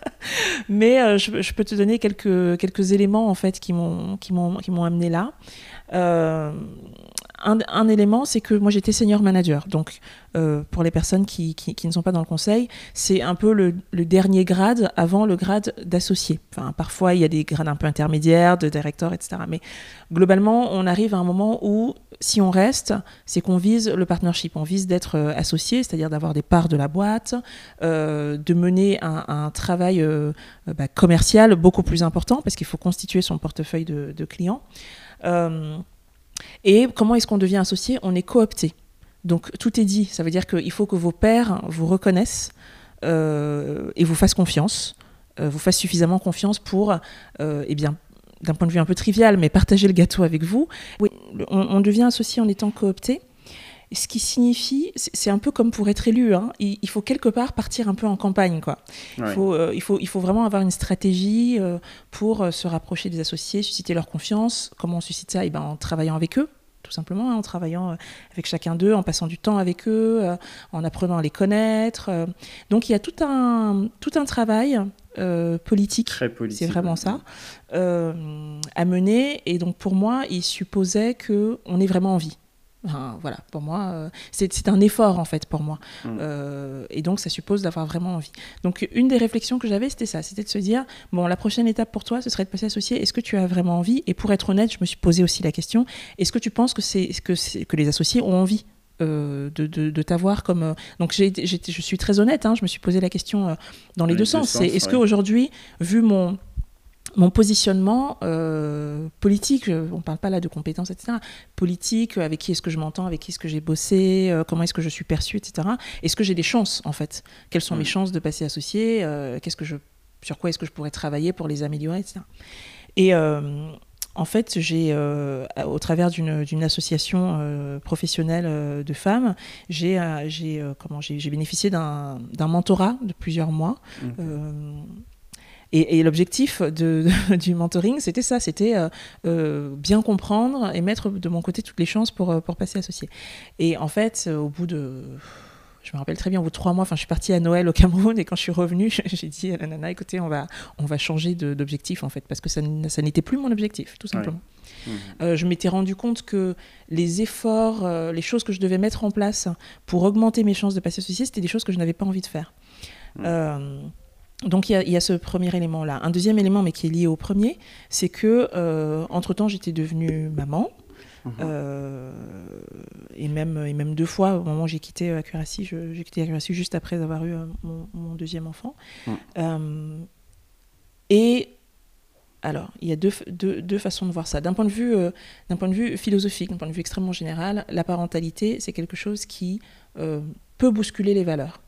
mais euh, je, je, peux te donner quelques quelques éléments en fait qui m'ont qui m'ont qui m'ont amené là. Euh, un, élément, c'est que moi j'étais senior manager. Donc, euh, pour les personnes qui, ne sont pas dans le conseil, c'est un peu le, dernier grade avant le grade d'associé. Parfois, il y a des grades un peu intermédiaires, de directeur, etc. Mais globalement, on arrive à un moment où, si on reste, c'est qu'on vise le partnership. On vise d'être euh, associé, c'est-à-dire d'avoir des parts de la boîte, euh, de mener un, travail bah, commercial beaucoup plus important, parce qu'il faut constituer son portefeuille de, de clients. Et comment est-ce qu'on devient associé? On est coopté. Donc tout est dit. Ça veut dire qu'il faut que vos pairs vous reconnaissent euh, et vous fassent confiance, euh, vous fassent suffisamment confiance pour, euh, eh bien, d'un point de vue un peu trivial, mais partager le gâteau avec vous. Oui, on devient associé en étant coopté ce qui signifie, c'est un peu comme pour être élu, hein, il, faut quelque part partir un peu en campagne. Quoi. Il, faut, euh, il, faut, il faut vraiment avoir une stratégie euh, pour euh, se rapprocher des associés, susciter leur confiance. Comment on suscite ça? Eh ben, En travaillant avec eux, tout simplement, hein, en travaillant avec chacun d'eux, en passant du temps avec eux, en apprenant à les connaître. Donc il y a tout un, tout un travail politique, c'est vraiment ça, à mener. Et donc pour moi, il supposait qu'on ait vraiment voilà, pour moi, euh, c'est un effort en fait pour moi. Mm. Euh, et donc, ça suppose d'avoir vraiment envie. Donc, une des réflexions que j'avais, c'était ça c'était de se dire bon, la prochaine étape pour toi, ce serait de passer associé. Est-ce que tu as vraiment envie? Et pour être honnête, je me suis posé aussi la question est-ce que tu penses que, c'est que, que les associés ont envie euh, de, de, t'avoir comme. Donc, j je suis très honnête, hein, je me suis posé la question dans les, deux, sens. sens. Est-ce qu'aujourd'hui, vu mon mon positionnement euh, politique, on ne parle pas là de compétences, etc., politique, avec qui est-ce que je m'entends, avec qui est-ce que j'ai bossé, euh, comment est-ce que je suis perçu, etc. Est-ce que j'ai des chances, en fait? Quelles sont mes mm. chances de passer associé euh, Qu'est-ce que je sur quoi est-ce que je pourrais travailler pour les améliorer, etc. Et en fait, j'ai, au travers d'une association professionnelle de femmes, j'ai comment j'ai bénéficié d'un mentorat de plusieurs mois. Et, l'objectif du mentoring, c'était ça, c'était euh, euh, bien comprendre et mettre de mon côté toutes les chances pour, euh, pour passer associé. Et en fait, au bout de je me rappelle très bien, au bout de trois mois, enfin, je suis partie à Noël au Cameroun et quand je suis revenue, j'ai dit à la nana, écoutez, on va, on va changer d'objectif en fait, parce que ça, ça n'était plus mon objectif, tout simplement. Mmh. je m'étais rendu compte que les efforts, les choses que je devais mettre en place pour augmenter mes chances de passer associé, c'était des choses que je n'avais pas envie de faire. Mmh. Donc il y, a, ce premier élément-là. Un deuxième élément, mais qui est lié au premier, c'est que euh, entre temps j'étais devenue maman. Mhm. Euh, et, même, et même deux fois, au moment où j'ai quitté Accuracy, j'ai quitté Accuracy juste après avoir eu euh, mon, deuxième enfant. et alors, il y a deux, deux, façons de voir ça. D'un point, de vue, d'un point de vue philosophique, d'un point de vue extrêmement général, la parentalité, c'est quelque chose qui peut bousculer les valeurs.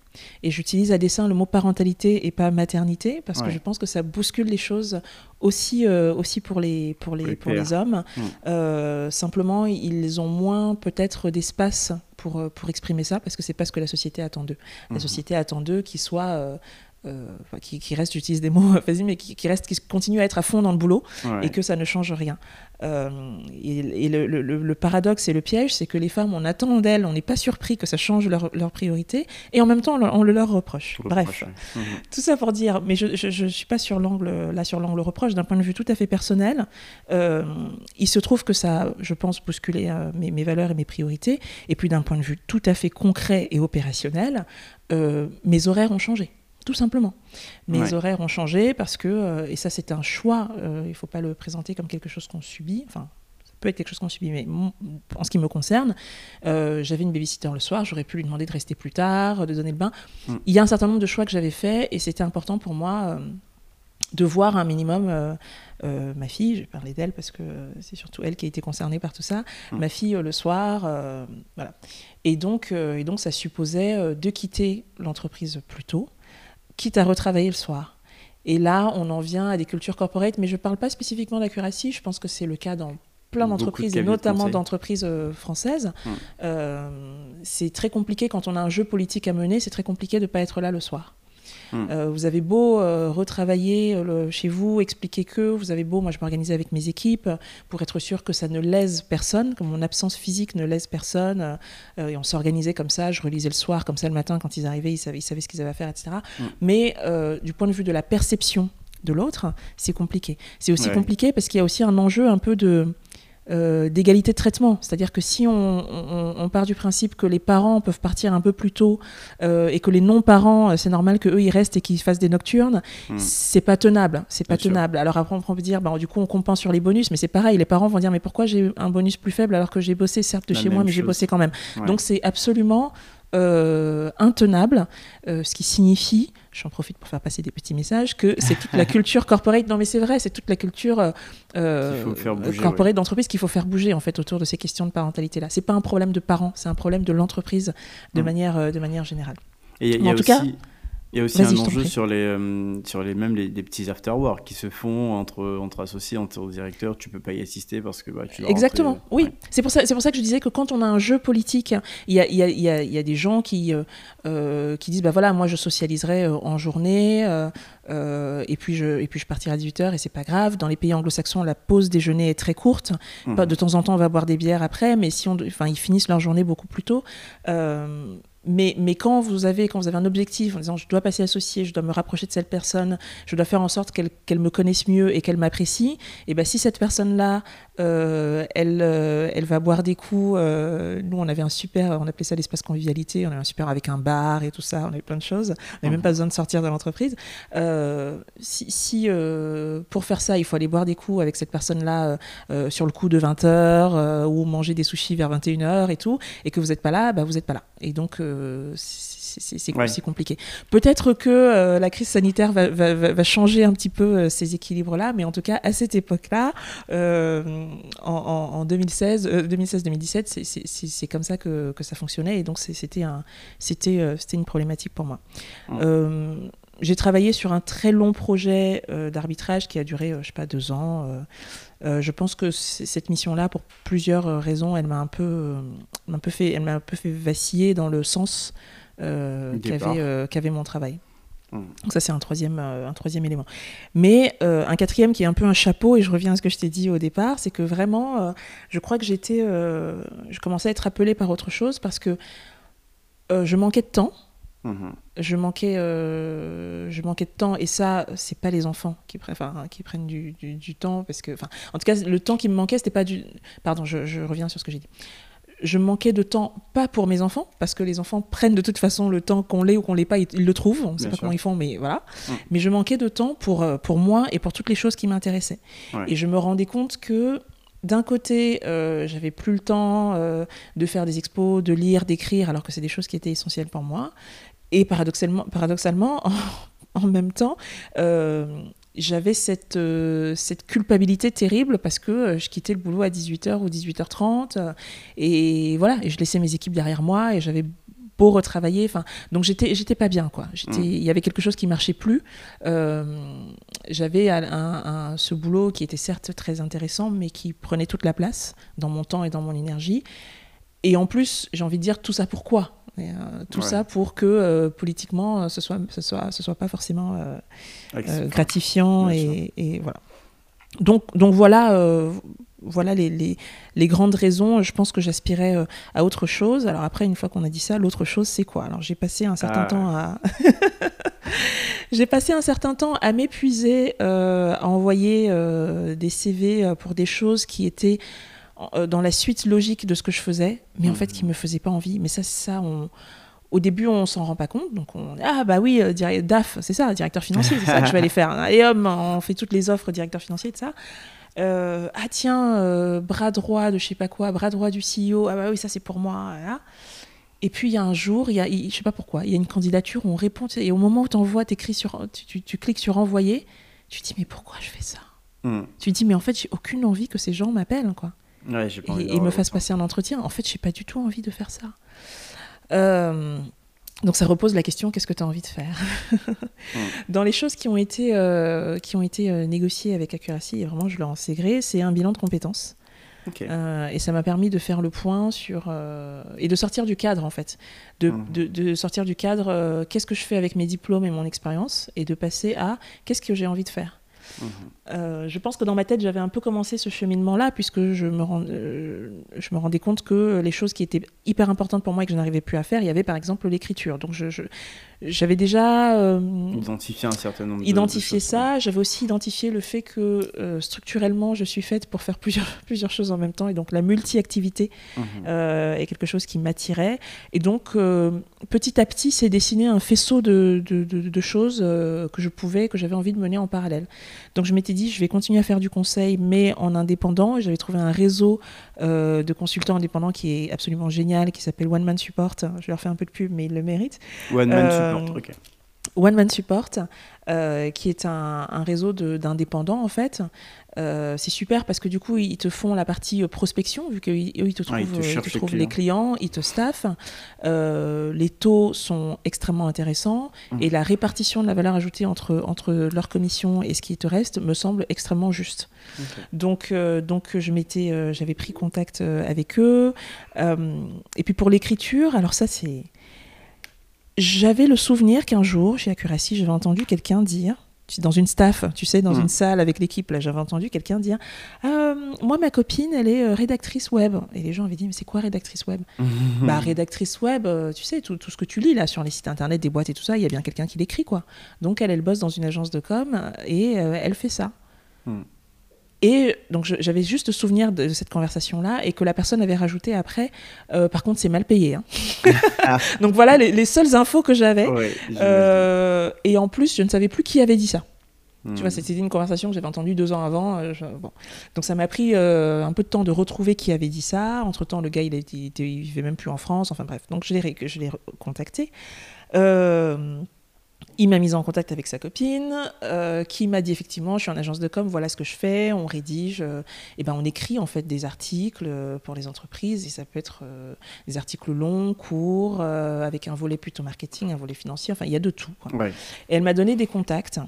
Et j'utilise à dessein le mot parentalité et pas maternité parce que je pense que ça bouscule les choses aussi, euh, aussi pour, les, pour, les, pour les, hommes. Mm. Euh, simplement, ils ont moins peut-être d'espace pour, euh, pour exprimer ça parce que c'est pas ce que la société attend d'eux. La mm-hmm. société attend d'eux qu'ils soient euh, qui, qui, reste, j'utilise des mots vas mais qui, qui, reste, qui continue à être à fond dans le boulot et que ça ne change rien. Euh, et, le, le, paradoxe et le piège, c'est que les femmes, on attend d'elles, on n'est pas surpris que ça change leur, leur, priorité, et en même temps, on, le leur reproche. Bref, mhm. tout ça pour dire, mais je ne suis pas sur l'angle là sur l'angle reproche, d'un point de vue tout à fait personnel. Euh, il se trouve que ça, je pense, bousculé mes, mes, valeurs et mes priorités, et puis d'un point de vue tout à fait concret et opérationnel, mes horaires ont changé tout simplement. Mes horaires ont changé parce que, euh, et ça c'est un choix, euh, il ne faut pas le présenter comme quelque chose qu'on subit, enfin ça peut être quelque chose qu'on subit, mais en ce qui me concerne, euh, j'avais une babysitter le soir, j'aurais pu lui demander de rester plus tard, de donner le bain. Mm. Il y a un certain nombre de choix que j'avais faits et c'était important pour moi de voir un minimum ma fille, je vais parler d'elle parce que c'est surtout elle qui a été concernée par tout ça, mm. ma fille le soir, voilà. Et donc, et donc ça supposait de quitter l'entreprise plus tôt, quitte à retravailler le soir. Et là, on en vient à des cultures corporate, mais je ne parle pas spécifiquement d'accuracy, je pense que c'est le cas dans plein d'entreprises, et notamment d'entreprises euh, françaises. Hum. Euh, c'est très compliqué quand on a un jeu politique à mener, c'est très compliqué de ne pas être là le soir. Hmm. Euh, vous avez beau euh, retravailler euh, chez vous, expliquer que, vous avez beau, moi je m'organisais avec mes équipes pour être sûr que ça ne lèse personne, que mon absence physique ne lèse personne. et on s'organisait comme ça, je relisais le soir, comme ça le matin quand ils arrivaient, ils savaient, ils savaient ce qu'ils avaient à faire, etc. Hmm. Mais du point de vue de la perception de l'autre, c'est compliqué. C'est aussi compliqué parce qu'il y a aussi un enjeu un peu de euh, d'égalité de traitement. C'est-à-dire que si on, part du principe que les parents peuvent partir un peu plus tôt euh, et que les non-parents, euh, c'est normal qu'eux, ils restent et qu'ils fassent des nocturnes, hmm. c'est pas tenable. C'est pas tenable. Alors après, on peut dire, bah, du coup, on compense sur les bonus, mais c'est pareil. Les parents vont dire, mais pourquoi j'ai un bonus plus faible alors que j'ai bossé, certes, de chez moi, mais j'ai bossé quand même. Donc c'est absolument euh, intenable, euh, ce qui signifie, j'en profite pour faire passer des petits messages, que c'est toute la culture corporate, non mais c'est vrai, c'est toute la culture euh, corporate d'entreprise qu'il faut faire bouger en fait autour de ces questions de parentalité-là. C'est pas un problème de parents, c'est un problème de l'entreprise de, mmh. manière, de manière générale. Et y a, aussi... cas, il y a aussi un enjeu sur les, euh, sur les mêmes les, des petits afterwork qui se font entre, entre associés, entre directeurs. Tu peux pas y assister parce que bah, tu Exactement, oui. C'est pour, ça, pour ça que je disais que quand on a un jeu politique, il y a, y a, y a, y a des gens qui, euh, euh, qui disent bah voilà, moi je socialiserai en journée et, puis je, et puis je partirai à 18h et c'est pas grave. Dans les pays anglo-saxons, la pause déjeuner est très courte. Mmh. De temps en temps, on va boire des bières après, mais si on, enfin, ils finissent leur journée beaucoup plus tôt. Mais, mais, quand, vous avez, quand vous avez un objectif en disant je dois passer associé, je dois me rapprocher de cette personne, je dois faire en sorte qu'elle me connaisse mieux et qu'elle m'apprécie, et ben si cette personne-là, euh, elle, euh, elle va boire des coups, euh, nous on avait un super, on appelait ça l'espace convivialité, on avait un super avec un bar et tout ça, on avait plein de choses, on n'avait même pas besoin de sortir de l'entreprise. si, si pour faire ça, il faut aller boire des coups avec cette personne-là sur le coup de 20h ou manger des sushis vers 21h et tout, et que vous n'êtes pas là, bah, vous n'êtes pas là. Et donc, c'est compliqué. Peut-être que euh, la crise sanitaire va, changer un petit peu euh, ces équilibres-là, mais en tout cas, à cette époque-là, euh, en, 2016, 2016-2017, c'est comme ça que, ça fonctionnait, et donc c'était un, une problématique pour moi. j'ai travaillé sur un très long projet d'arbitrage qui a duré, je sais pas, deux ans. Je pense que cette mission-là, pour plusieurs raisons, elle m'a un peu, un peu fait, elle m'a un peu fait vaciller dans le sens qu'avait qu'avait mon travail. Hmm. Donc ça c'est un troisième, un troisième élément. Mais un quatrième qui est un peu un chapeau, et je reviens à ce que je t'ai dit au départ, c'est que vraiment, je crois que j'étais, je commençais à être appelée par autre chose parce que je manquais de temps. Mhm. Je, manquais, euh, je manquais de temps et ça, c'est pas les enfants qui, qui prennent du, du, temps parce que, en tout cas, le temps qui me manquait, c'était pas du. Pardon, je, reviens sur ce que j'ai dit. Je manquais de temps, pas pour mes enfants, parce que les enfants prennent de toute façon le temps qu'on l'ait ou qu'on l'ait pas, ils, le trouvent, on ne sait pas comment ils font, mais voilà. Mais je manquais de temps pour, euh, pour moi et pour toutes les choses qui m'intéressaient. Et je me rendais compte que d'un côté, euh, j'avais plus le temps de faire des expos, de lire, d'écrire, alors que c'est des choses qui étaient essentielles pour moi. Et paradoxalement, en, même temps, euh, j'avais cette, euh, culpabilité terrible parce que euh, je quittais le boulot à 18h ou 18h30 et voilà, je laissais mes équipes derrière moi et j'avais beau retravailler, enfin, donc j'étais, j'étais pas bien quoi. J'étais, mmh. il y avait quelque chose qui marchait plus. j'avais un, ce boulot qui était certes très intéressant, mais qui prenait toute la place dans mon temps et dans mon énergie. Et en plus, j'ai envie de dire tout ça pourquoi euh, tout ça pour que euh, politiquement, ce soit, ce soit, ce soit pas forcément euh, gratifiant et, et, voilà. Donc, donc voilà, voilà les, les, les, grandes raisons. Je pense que j'aspirais à autre chose. Alors après, une fois qu'on a dit ça, l'autre chose, c'est quoi? Alors j'ai passé un certain ah. temps à j'ai passé un certain temps à m'épuiser, à envoyer des CV pour des choses qui étaient euh, dans la suite logique de ce que je faisais, mais en fait qui me faisait pas envie. Mais ça, ça, on... au début, on s'en rend pas compte. Donc, on ah bah oui, euh, DAF, c'est ça, directeur financier, c'est ça que je vais aller faire. Et hop, on fait toutes les offres directeur financier de ça. Euh, ah tiens, bras droit de je sais pas quoi, bras droit du CEO, ah bah oui, ça c'est pour moi. Et puis il y a un jour, il y a, je sais pas pourquoi, il y a une candidature où on répond, et au moment où envoies, sur, tu, tu, cliques sur envoyer, tu te dis mais pourquoi je fais ça? Hmm. Tu te dis mais en fait j'ai aucune envie que ces gens m'appellent quoi et, me fasse passer un entretien. En fait, j'ai pas du tout envie de faire ça. Euh, donc ça repose la question qu'est-ce que tu as envie de faire? Dans les choses qui ont été, euh, qui ont été euh, négociées avec Accuracy, et vraiment je leur en sais gré, c'est un bilan de compétences. et ça m'a permis de faire le point sur et de sortir du cadre en fait, de, hmm. de, de sortir du cadre. qu'est-ce que je fais avec mes diplômes et mon expérience, et de passer à qu'est-ce que j'ai envie de faire? Euh, je pense que dans ma tête, j'avais un peu commencé ce cheminement-là, puisque je me, rend, euh, je me rendais compte que les choses qui étaient hyper importantes pour moi et que je n'arrivais plus à faire, il y avait par exemple l'écriture. Donc j'avais déjà euh, identifié un certain nombre identifié de, ça j'avais aussi identifié le fait que structurellement je suis faite pour faire plusieurs plusieurs choses en même temps et donc la multi-activité mhm. est quelque chose qui m'attirait et donc petit à petit s'est dessiné un faisceau de, de, de choses que je pouvais que j'avais envie de mener en parallèle donc je m'étais dit je vais continuer à faire du conseil mais en indépendant. J'avais trouvé un réseau de consultants indépendants qui est absolument génial qui s'appelle One Man Support. Je leur fais un peu de pub mais ils le méritent. One Man Support euh, One Man Support, euh, qui est un, réseau d'indépendants en fait. Euh, c'est super parce que du coup ils te font la partie prospection vu qu'ils ils te trouvent, les, clients. ils te staffent. les taux sont extrêmement intéressants mmh. et la répartition de la valeur ajoutée entre, entre leur commission et ce qui te reste me semble extrêmement juste. Donc, donc je m'étais, j'avais pris contact avec eux. et puis pour l'écriture, alors ça c'est j'avais le souvenir qu'un jour, chez Accuracy, j'avais entendu quelqu'un dire, dans une staff, tu sais, dans hmm. une salle avec l'équipe, là, j'avais entendu quelqu'un dire euh, Moi, ma copine, elle est euh, rédactrice web. Et les gens avaient dit Mais c'est quoi rédactrice web? Bah, rédactrice web, euh, tu sais, tout, tout, ce que tu lis là sur les sites internet, des boîtes et tout ça, il y a bien quelqu'un qui l'écrit, quoi. Donc, elle, elle bosse dans une agence de com et elle fait ça. Hmm. Et donc j'avais juste souvenir de, cette conversation-là et que la personne avait rajouté après, euh, par contre c'est mal payé. Hein. Ah. donc voilà les, seules infos que j'avais. Euh, et en plus je ne savais plus qui avait dit ça. Tu vois, hmm. c'était une conversation que j'avais entendue deux ans avant. Euh, bon. Donc ça m'a pris un peu de temps de retrouver qui avait dit ça. Entre-temps, le gars, il, ne vivait même plus en France. Enfin bref, donc je l'ai, je l'ai contacté. Il m'a mis en contact avec sa copine, euh, qui m'a dit effectivement, je suis en agence de com, voilà ce que je fais, on rédige, euh, et ben on écrit en fait des articles euh, pour les entreprises, et ça peut être des articles longs, courts, avec un volet plutôt marketing, un volet financier, enfin il y a de tout. Et elle m'a donné des contacts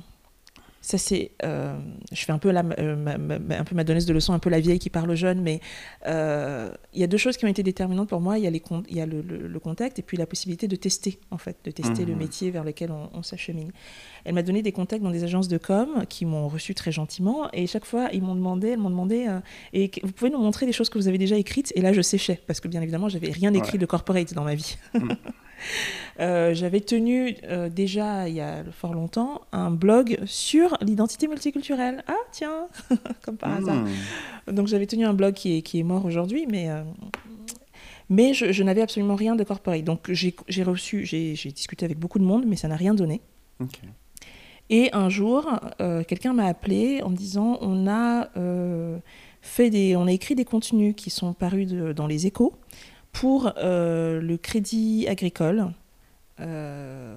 ça c'est, euh, je fais un peu, la, euh, ma, un peu ma donneuse de leçon, un peu la vieille qui parle aux jeunes, mais euh, il y a deux choses qui ont été déterminantes pour moi. Il y a, les, il y a le, le, contact et puis la possibilité de tester, en fait, de tester le mmh. métier vers lequel on, s'achemine. Elle m'a donné des contacts dans des agences de com qui m'ont reçu très gentiment et chaque fois ils m'ont demandé, elles m'ont demandé, et vous pouvez nous montrer des choses que vous avez déjà écrites? Et là je séchais parce que bien évidemment j'avais rien écrit de corporate dans ma vie. Mmh. Euh, j'avais tenu euh, déjà il y a fort longtemps un blog sur l'identité multiculturelle. Ah tiens, comme par hasard. Hmm. Donc j'avais tenu un blog qui est, qui est mort aujourd'hui, mais, euh, mais je, n'avais absolument rien de corporate. Donc j'ai reçu, j'ai discuté avec beaucoup de monde, mais ça n'a rien donné. Et un jour, quelqu'un m'a appelé en me disant on a, fait des, on a écrit des contenus qui sont parus dans les échos pour le crédit agricole euh,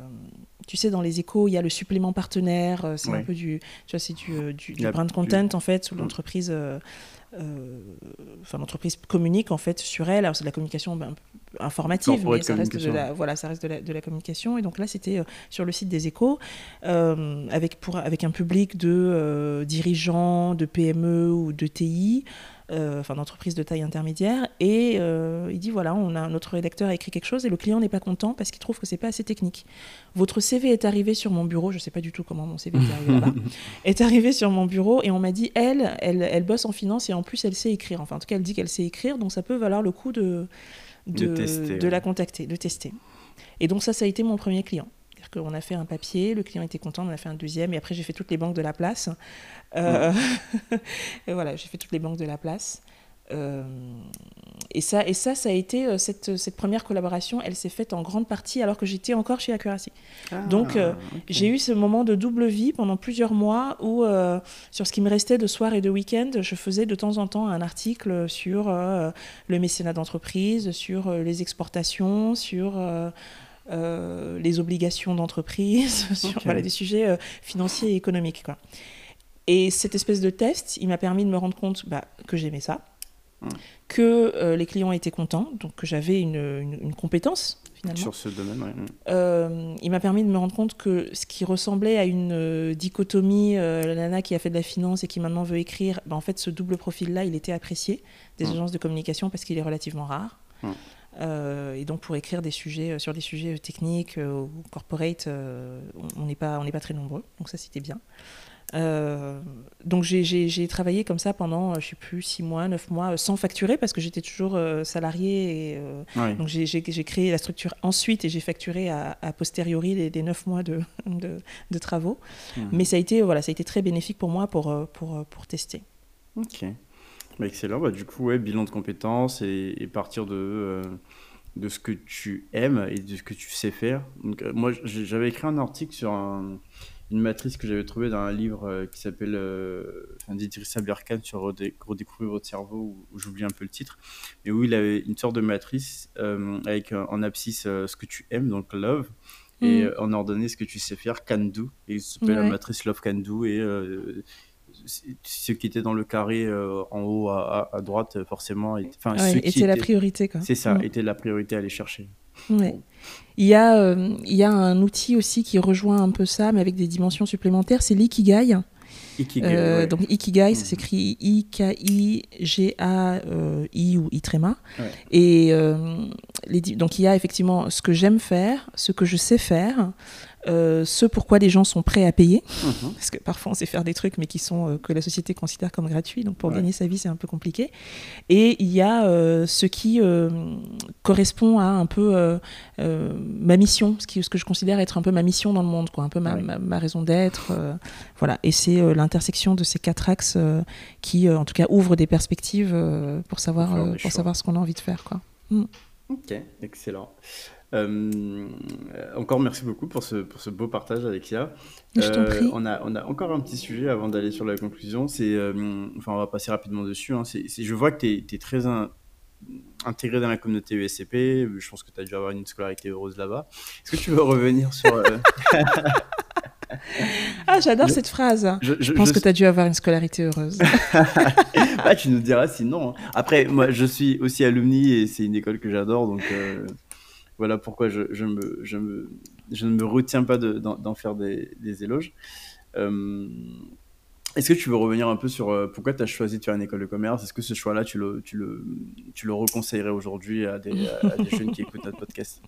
tu sais, dans les échos, il y a le supplément partenaire, euh, c'est un peu du, tu vois, c'est du, euh, du, brand content en fait, où mm. l'entreprise, enfin l'entreprise communique en fait sur elle. Alors c'est de la communication ben, informative, mais ça reste de la, voilà, ça reste de la, de la communication. Et donc là, c'était sur le site des échos, avec pour avec un public de dirigeants, de PME ou de TI. Euh, enfin d'entreprise de taille intermédiaire, et euh, il dit voilà, on a notre rédacteur a écrit quelque chose et le client n'est pas content parce qu'il trouve que c'est pas assez technique. Votre CV est arrivé sur mon bureau, je sais pas du tout comment mon CV est arrivé là-bas, est arrivé sur mon bureau et on m'a dit elle, elle, elle, bosse en finance et en plus elle sait écrire. Enfin en tout cas elle dit qu'elle sait écrire, donc ça peut valoir le coup de de, de la contacter, de tester. Et donc ça, ça a été mon premier client. On a fait un papier, le client était content, on a fait un deuxième, et après j'ai fait toutes les banques de la place. Euh, et voilà, j'ai fait toutes les banques de la place. Euh, et, ça, et ça, ça a été euh, cette, cette, première collaboration, elle s'est faite en grande partie alors que j'étais encore chez Accuracy. Ah, Donc j'ai eu ce moment de double vie pendant plusieurs mois où sur ce qui me restait de soir et de week-end, je faisais de temps en temps un article sur le mécénat d'entreprise, sur les exportations, sur euh, les obligations d'entreprise, sur voilà, des sujets euh, financiers et économiques. Quoi. Et cette espèce de test, il m'a permis de me rendre compte bah, que j'aimais ça, hum. que euh, les clients étaient contents, donc que j'avais une, une, compétence finalement. Sur ce domaine, oui. il m'a permis de me rendre compte que ce qui ressemblait à une dichotomie, la nana qui a fait de la finance et qui maintenant veut écrire, bah, en fait, ce double profil-là, il était apprécié des hum. agences de communication parce qu'il est relativement rare. Euh, et donc pour écrire des sujets euh, sur des sujets techniques euh, ou corporate, on n'est pas on n'est pas très nombreux, donc ça c'était bien. donc j'ai travaillé comme ça pendant, je sais plus, six mois, neuf mois, sans facturer parce que j'étais toujours salarié. Et, Donc j'ai créé la structure ensuite et j'ai facturé à, posteriori les, neuf mois de, de, travaux. Mmh. Mais ça a, été, voilà, ça a été très bénéfique pour moi pour, pour, pour tester. Ok. Bah, excellent. Bah, du coup, ouais, bilan de compétences et, partir de, euh, de ce que tu aimes et de ce que tu sais faire. Donc, euh, moi, j'avais écrit un article sur une matrice que j'avais trouvée dans un livre euh, qui s'appelle enfin, d'Idrissa Berkane sur Redécouvrir votre cerveau, où, j'oublie un peu le titre, mais où il avait une sorte de matrice avec en abscisse ce que tu aimes, donc love, et mm. en ordonnée ce que tu sais faire, can do, et ça s'appelle la matrice love can do, et ce qui était dans le carré euh, en haut à, droite, forcément, enfin, était la priorité. C'est ça, était la priorité à aller chercher. Ouais. Il, y a, euh, il y a un outil aussi qui rejoint un peu ça, mais avec des dimensions supplémentaires, c'est l'ikigai. Ikigai, euh, Donc Ikigai, ça mmh. s'écrit I-K-I-G-A-I ou I Et les, donc il y a effectivement ce que j'aime faire, ce que je sais faire, euh, ce pourquoi les gens sont prêts à payer, mhm. parce que parfois on sait faire des trucs mais qui sont euh, que la société considère comme gratuits, donc pour gagner sa vie c'est un peu compliqué. Et il y a euh, ce qui correspond à un peu ma mission, ce, qui, ce que je considère être un peu ma mission dans le monde, quoi, un peu ma, ma, raison d'être, voilà. Et c'est l'intersection de ces quatre axes qui, en tout cas, ouvre des perspectives pour savoir pour savoir ce qu'on a envie de faire, quoi. Mm. Ok, excellent. Euh, encore merci beaucoup pour ce, pour ce beau partage, Alexia. Euh, on, a, on a encore un petit sujet avant d'aller sur la conclusion. C'est, euh, enfin, on va passer rapidement dessus. Hein. je vois que tu es, très intégré dans la communauté USCP. Je pense que tu as dû avoir une scolarité heureuse là-bas. Est-ce que tu veux revenir sur. ah, j'adore cette phrase. Je, pense que tu as dû avoir une scolarité heureuse. bah, tu nous diras sinon. Hein. Après, moi, je suis aussi alumni et c'est une école que j'adore. Donc, voilà pourquoi je, je, me, je, me, je, ne me retiens pas d'en faire des, des éloges. Est-ce que tu veux revenir un peu sur euh, pourquoi tu as choisi de faire une école de commerce? Est-ce que ce choix-là, tu le, tu, le, tu le reconseillerais aujourd'hui à, des, jeunes qui écoutent notre podcast?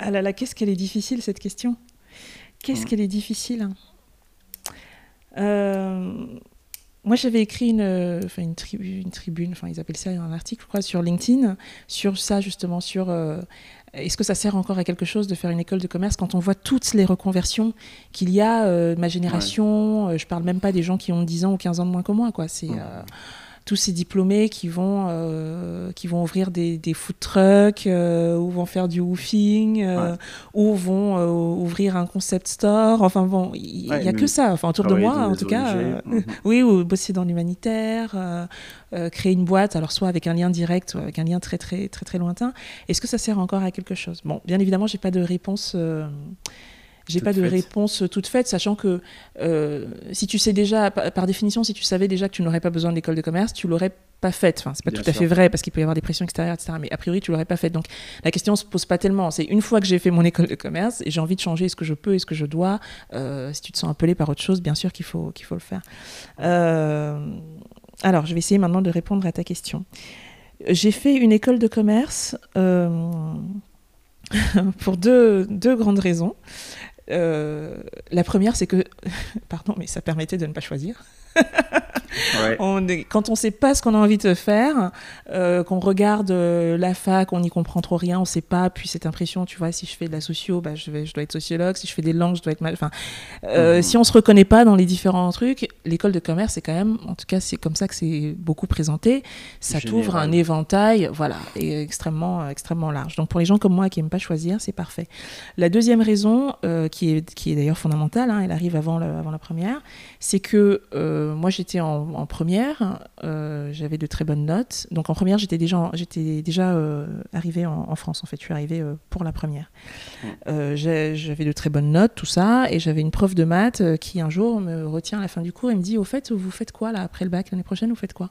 Ah là là, qu'est-ce qu'elle est difficile cette question Qu'est-ce mmh. qu'elle est difficile euh, Moi, j'avais écrit une, enfin, une, une tribune, enfin, ils appellent ça un article, je crois, sur LinkedIn, sur ça justement, sur euh, est-ce que ça sert encore à quelque chose de faire une école de commerce quand on voit toutes les reconversions qu'il y a euh, de ma génération Je euh, Je parle même pas des gens qui ont 10 ans ou 15 ans de moins que moi. Quoi. C'est euh, tous ces diplômés qui vont, qui vont ouvrir des, des food trucks, ou vont faire du woofing, ou vont ouvrir un concept store. Enfin bon, il n'y a que ça. Enfin, autour de moi, en tout cas. Mhm. oui, ou bosser dans l'humanitaire. Euh, créer une boîte, alors soit avec un lien direct ou avec un lien très très très très lointain. Est-ce que ça sert encore à quelque chose? Bon, bien évidemment, j'ai pas de réponse. Euh, j'ai pas de réponse toute faite, sachant que euh, si tu sais déjà, par, définition, si tu savais déjà que tu n'aurais pas besoin d'école de commerce, tu l'aurais pas faite. Enfin, c'est pas tout à fait vrai parce qu'il peut y avoir des pressions extérieures, etc. Mais a priori, tu l'aurais pas faite. Donc la question se pose pas tellement. C'est une fois que j'ai fait mon école de commerce et j'ai envie de changer ce que je peux et ce que je dois. si tu te sens appelé par autre chose, bien sûr qu'il faut qu'il faut le faire. Alors, je vais essayer maintenant de répondre à ta question. J'ai fait une école de commerce euh, pour deux, grandes raisons. Euh, la première, c'est que, pardon, mais ça permettait de ne pas choisir. on quand on ne sait pas ce qu'on a envie de faire, euh, qu'on regarde euh, la fac, on n'y comprend trop rien, on ne sait pas, puis cette impression, tu vois, si je fais de la socio, bah, je, vais, je dois être sociologue, si je fais des langues, je dois être mal. Enfin, euh, mhm. Si on ne se reconnaît pas dans les différents trucs, l'école de commerce, c'est quand même, en tout cas, c'est comme ça que c'est beaucoup présenté, ça t'ouvre un éventail, voilà, extrêmement, extrêmement large. Donc pour les gens comme moi qui n'aiment pas choisir, c'est parfait. La deuxième raison, qui est, qui est d'ailleurs fondamentale, hein, elle arrive avant, avant la première, c'est que moi j'étais en en, première, euh, j'avais de très bonnes notes. Donc en première, j'étais déjà, j'étais déjà euh, arrivée en, France, en fait. Je suis arrivée euh, pour la première. j'avais de très bonnes notes, tout ça, et j'avais une prof de maths qui un jour me retient à la fin du cours et me dit, au fait, vous faites quoi là après le bac l'année prochaine Vous faites quoi?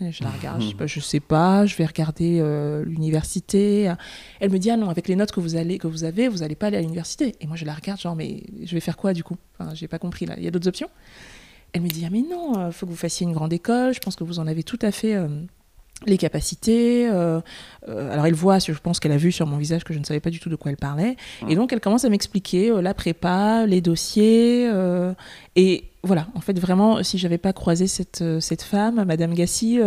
Je la regarde, je, ne sais pas, je vais regarder l'université. Elle me dit ah non, avec les notes que vous allez que vous avez, vous allez pas aller à l'université. Et moi je la regarde genre mais je vais faire quoi du coup? Enfin, j'ai pas compris là. Il y a d'autres options? Elle me dit, ah mais non, il euh, faut que vous fassiez une grande école, je pense que vous en avez tout à fait euh, les capacités. Euh, alors elle voit, je pense qu'elle a vu sur mon visage que je ne savais pas du tout de quoi elle parlait. Et donc elle commence à m'expliquer la prépa, les dossiers. et voilà, en fait, vraiment, si j'avais pas croisé cette, cette femme, Madame Gassi,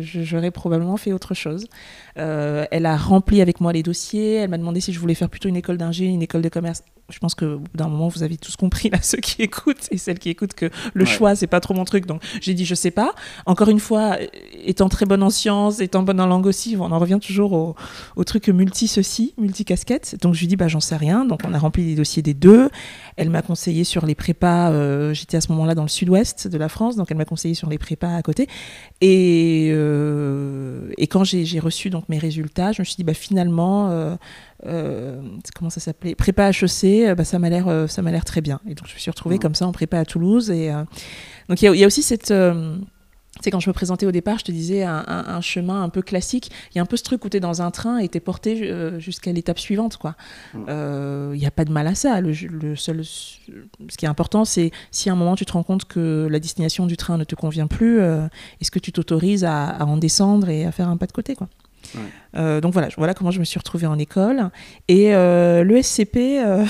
j'aurais probablement fait autre chose. elle a rempli avec moi les dossiers. Elle m'a demandé si je voulais faire plutôt une école d'ingé, une école de commerce je pense que d'un moment vous avez tous compris là ceux qui écoutent et celles qui écoutent que le choix c'est pas trop mon truc. Donc j'ai dit je sais pas. Encore une fois étant très bonne en sciences étant bonne en langue aussi on en revient toujours au, au truc multi ceci multi casquette donc je lui dis bah j'en sais rien. Donc on a rempli les dossiers des deux. Elle m'a conseillé sur les prépas euh, j'étais à ce moment-là dans le sud-ouest de la France donc elle m'a conseillé sur les prépas à côté. Et euh, et quand j'ai reçu donc mes résultats je me suis dit bah finalement euh, euh, comment ça s'appelait? Prépa HEC euh, bah, ça m'a l'air euh, ça m'a l'air très bien et donc je me suis retrouvée mmh. comme ça en prépa à Toulouse et donc il y, a aussi cette c'est quand je me présentais au départ, je te disais un, chemin un peu classique. Il y a un peu ce truc où tu es dans un train et tu es porté jusqu'à l'étape suivante. Il mmh. n'y a pas de mal à ça. Le, seul, ce qui est important, c'est si à un moment tu te rends compte que la destination du train ne te convient plus, est-ce que tu t'autorises à, à, en descendre et à faire un pas de côté quoi? Euh, donc voilà, voilà comment je me suis retrouvée en école. Et euh, le SCP. Euh,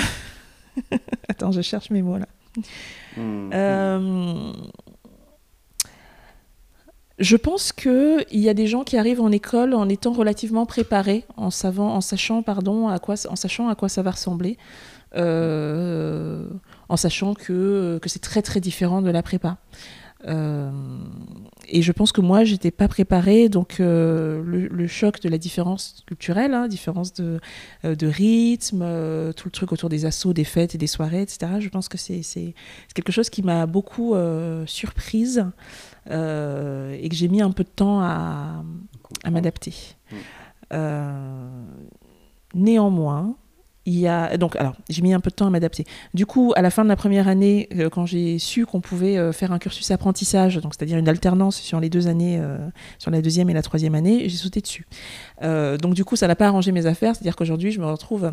attends, je cherche mes mots là. Mmh. Je pense qu'il y a des gens qui arrivent en école en étant relativement préparés, en, savant, en, sachant, pardon, à quoi, en sachant à quoi ça va ressembler, en sachant que, que c'est très très différent de la prépa. Euh, et je pense que moi, j'étais pas préparée, donc euh, le, choc de la différence culturelle, hein, différence de, euh, de rythme, tout le truc autour des assauts, des fêtes et des soirées, etc. Je pense que c'est quelque chose qui m'a beaucoup surprise et que j'ai mis un peu de temps à, à m'adapter. néanmoins, il y a donc alors j'ai mis un peu de temps à m'adapter. Du coup, à la fin de la première année, euh, quand j'ai su qu'on pouvait euh, faire un cursus apprentissage, donc c'est-à-dire une alternance sur les deux années, euh, sur la deuxième et la troisième année, j'ai sauté dessus. donc du coup, ça n'a pas arrangé mes affaires, c'est-à-dire qu'aujourd'hui, je me retrouve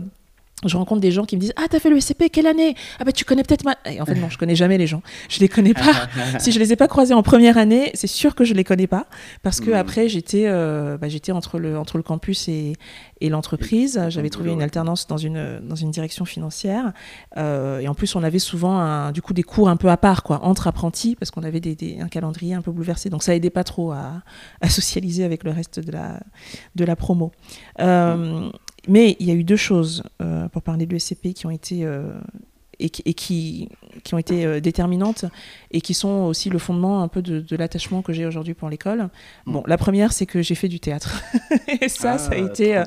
je rencontre des gens qui me disent Ah, t'as fait le SCP, quelle année? Ah, bah tu connais peut-être ma. Et en fait, non, je connais jamais les gens. Je les connais pas. si je les ai pas croisés en première année, c'est sûr que je les connais pas. Parce que hmm. après, j'étais euh, bah, j'étais entre le, entre le campus et, et l'entreprise. J'avais trouvé une alternance dans une, dans une direction financière. Euh, et en plus, on avait souvent un, du coup des cours un peu à part, quoi, entre apprentis, parce qu'on avait des, un calendrier un peu bouleversé. Donc ça aidait pas trop à, à socialiser avec le reste de la, de la promo. Euh, mais il y a eu deux choses, euh, pour parler de l'ESCP, qui ont été et, qui, qui, ont été euh, déterminantes et qui sont aussi le fondement un peu de, l'attachement que j'ai aujourd'hui pour l'école. Mm. Bon, la première, c'est que j'ai fait du théâtre. et ça, ça a ah, été euh,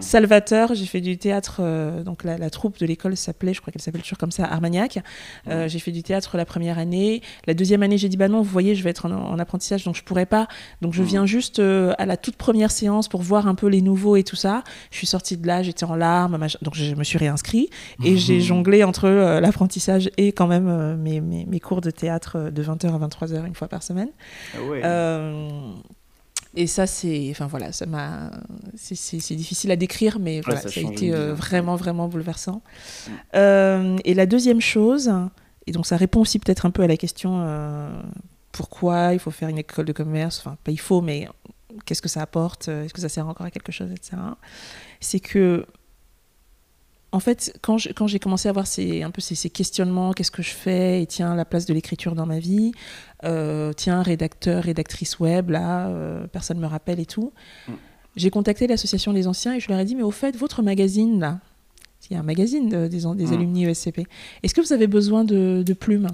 salvateur. J'ai fait du théâtre, euh, donc la, troupe de l'école s'appelait, je crois qu'elle s'appelle toujours comme ça, Armagnac. Mm. j'ai fait du théâtre la première année. La deuxième année, j'ai dit, bah non, vous voyez, je vais être en, apprentissage, donc je pourrais pas. Donc je mm. viens juste à la toute première séance pour voir un peu les nouveaux et tout ça. Je suis sortie de là, j'étais en larmes, donc je me suis réinscrit et j'ai jonglé entre l'apprentissage et quand même euh, mes, mes, cours de théâtre euh, de 20h à 23h une fois par semaine. Ah et ça, c'est, enfin voilà, ça m'a, c'est difficile à décrire, mais voilà, ça, a été vraiment, vraiment bouleversant. Mm. et la deuxième chose, et donc ça répond aussi peut-être un peu à la question pourquoi il faut faire une école de commerce, enfin pas il faut, mais qu'est-ce que ça apporte, est-ce que ça sert encore à quelque chose, etc. C'est que en fait, quand j'ai commencé à avoir ces, un peu ces, questionnements, qu'est-ce que je fais Et tiens, la place de l'écriture dans ma vie. Euh, tiens, rédacteur, rédactrice web, là, euh, personne ne me rappelle et tout. Mm. J'ai contacté l'association des anciens et je leur ai dit, mais au fait, votre magazine, là, il y a un magazine des, des mm. alumni ESCP, est-ce que vous avez besoin de, de plumes?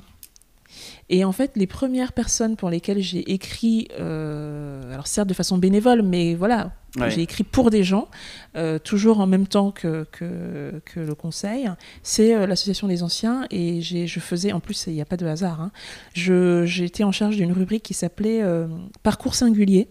Et en fait, les premières personnes pour lesquelles j'ai écrit, euh, alors certes de façon bénévole, mais voilà, j'ai écrit pour des gens, euh, toujours en même temps que, que, le conseil, c'est euh, l'association des anciens. Et je faisais, en plus, il n'y a pas de hasard, hein, j'étais en charge d'une rubrique qui s'appelait Parcours singulier.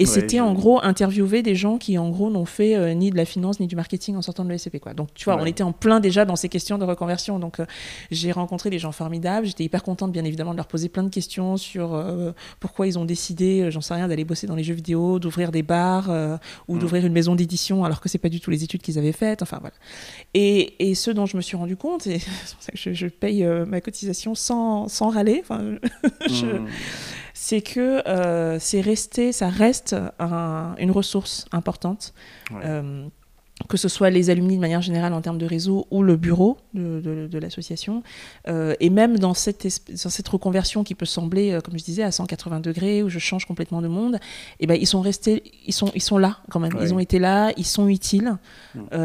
Et c'était en gros interviewer des gens qui en gros n'ont fait euh, ni de la finance ni du marketing en sortant de l'ESCP. Quoi. Donc tu vois, on était en plein déjà dans ces questions de reconversion. Donc euh, j'ai rencontré des gens formidables. J'étais hyper contente bien évidemment de leur poser plein de questions sur euh, pourquoi ils ont décidé, j'en sais rien, d'aller bosser dans les jeux vidéo, d'ouvrir des bars ou d'ouvrir une maison d'édition alors que c'est pas du tout les études qu'ils avaient faites. Enfin voilà. Et, et, ce dont je me suis rendu compte, et c'est pour ça que je, paye ma cotisation sans, sans râler. Enfin, je, mmh c'est que euh, c'est resté, ça reste une ressource importante. Euh, que ce soit les alumni de manière générale en termes de réseau ou le bureau de, l'association. Euh, et même dans cette, dans cette reconversion qui peut sembler, comme je disais, à 180 degrés, où je change complètement de monde, et eh ben, ils sont restés, ils sont, ils sont là quand même. Ils ont été là, ils sont utiles. et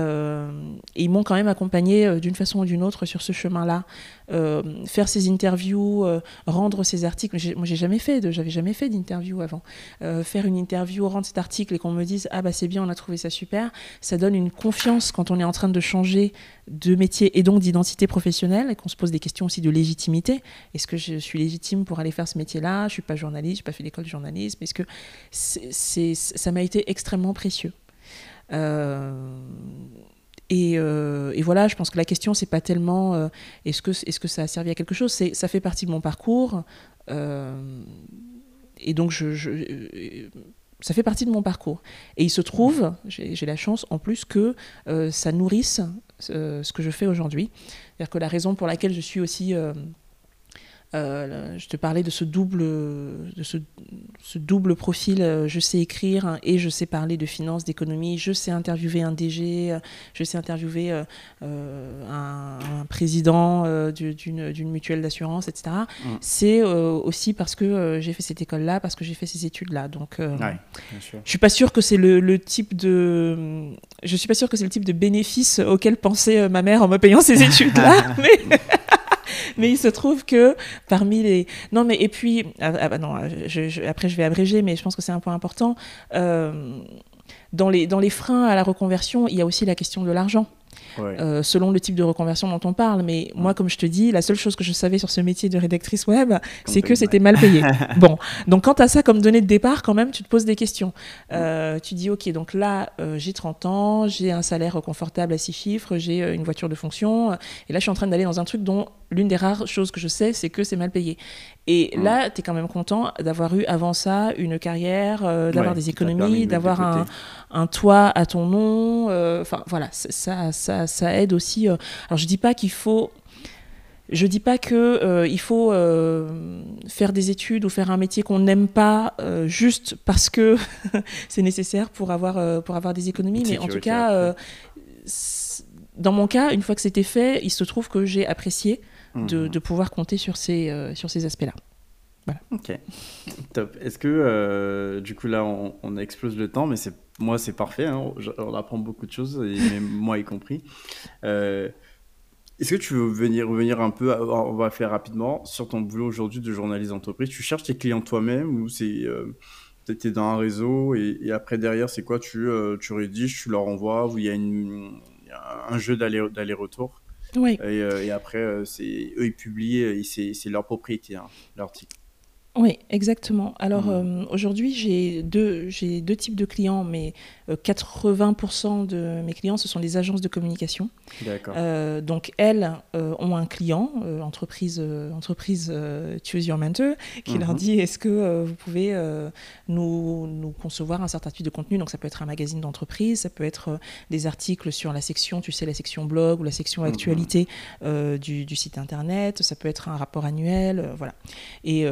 ils m'ont quand même accompagné d'une façon ou d'une autre sur ce chemin-là. Euh, faire ces interviews, euh, rendre ces articles. Moi, j'ai jamais fait, j'avais jamais fait d'interview avant. Euh, faire une interview, rendre cet article et qu'on me dise ah bah c'est bien, on a trouvé ça super, ça donne une confiance quand on est en train de changer de métier et donc d'identité professionnelle et qu'on se pose des questions aussi de légitimité. Est-ce que je suis légitime pour aller faire ce métier-là? Je suis pas journaliste, j'ai pas fait l'école de journalisme. Est-ce que c'est, ça m'a été extrêmement précieux? Et, voilà, je pense que la question, c'est pas tellement euh, est-ce que, est que ça a servi à quelque chose, c'est ça fait partie de mon parcours. Euh, et donc, ça fait partie de mon parcours. Et il se trouve, j'ai la chance en plus que ça nourrisse ce que je fais aujourd'hui. C'est-à-dire que la raison pour laquelle je suis aussi euh, je te parlais de ce double, de ce, double profil. Euh, je sais écrire et je sais parler de finance, d'économie. Je sais interviewer un DG. Euh, je sais interviewer un, président d'une mutuelle d'assurance, etc. Mm. C'est aussi parce que j'ai fait cette école-là, parce que j'ai fait ces études-là. Donc, je suis pas sûre que c'est le, le, type de, je suis pas sûre que c'est le type de bénéfice auquel pensait ma mère en me payant ces études-là, mais mais il se trouve que parmi les. Non, mais et puis. Ah, ah bah non, après, je vais abréger, mais je pense que c'est un point important. Euh, dans, les, dans les freins à la reconversion, il y a aussi la question de l'argent. Euh, selon le type de reconversion dont on parle. Mais moi, comme je te dis, la seule chose que je savais sur ce métier de rédactrice web, c'est que c'était mal payé. bon, donc quant à ça, comme donnée de départ, quand même, tu te poses des questions. Euh, tu dis, ok, donc là, euh, j'ai 30 ans, j'ai un salaire confortable à 6 chiffres, j'ai une voiture de fonction, et là, je suis en train d'aller dans un truc dont l'une des rares choses que je sais, c'est que c'est mal payé. Et là, tu es quand même content d'avoir eu avant ça une carrière, d'avoir des économies, d'avoir un, un, toit à ton nom. Enfin, voilà, ça, ça, ça aide aussi. Euh, alors je dis pas qu'il faut je dis pas que euh, il faut euh, faire des études ou faire un métier qu'on n'aime pas juste parce que c'est nécessaire pour avoir pour avoir des économies, mais en tout cas, dans mon cas, une fois que c'était fait, il se trouve que j'ai apprécié de, mhm. de, pouvoir compter sur ces sur ces aspects-là. Voilà. Ok, top. Est-ce que du coup là on, on, explose le temps, mais c'est moi, c'est parfait. Hein. On apprend beaucoup de choses, et moi y compris. Euh, est-ce que tu veux venir revenir un peu, on va faire rapidement, sur ton boulot aujourd'hui de journaliste d'entreprise? Tu cherches tes clients toi-même ou c'est euh, tu es dans un réseau et, après derrière, c'est quoi? Tu, euh, tu rédiges, tu leur envoies ou il y, a un jeu d'aller-retour? Oui. Et, après, c'est eux, ils publient, c'est leur propriété, hein, l'article. Oui, exactement. Alors mmh. euh, aujourd'hui, j'ai deux, j'ai deux types de clients, mais 80% euh, de mes clients, ce sont des agences de communication. D'accord. Euh, donc elles ont un client, entreprise, entreprise Choose Your Mentor, qui leur mmh. dit est-ce que vous pouvez nous, nous, concevoir un certain type de contenu? Donc ça peut être un magazine d'entreprise, ça peut être des articles sur la section, tu sais, la section blog ou la section mmh. actualité du, du, site internet, ça peut être un rapport annuel, voilà. Et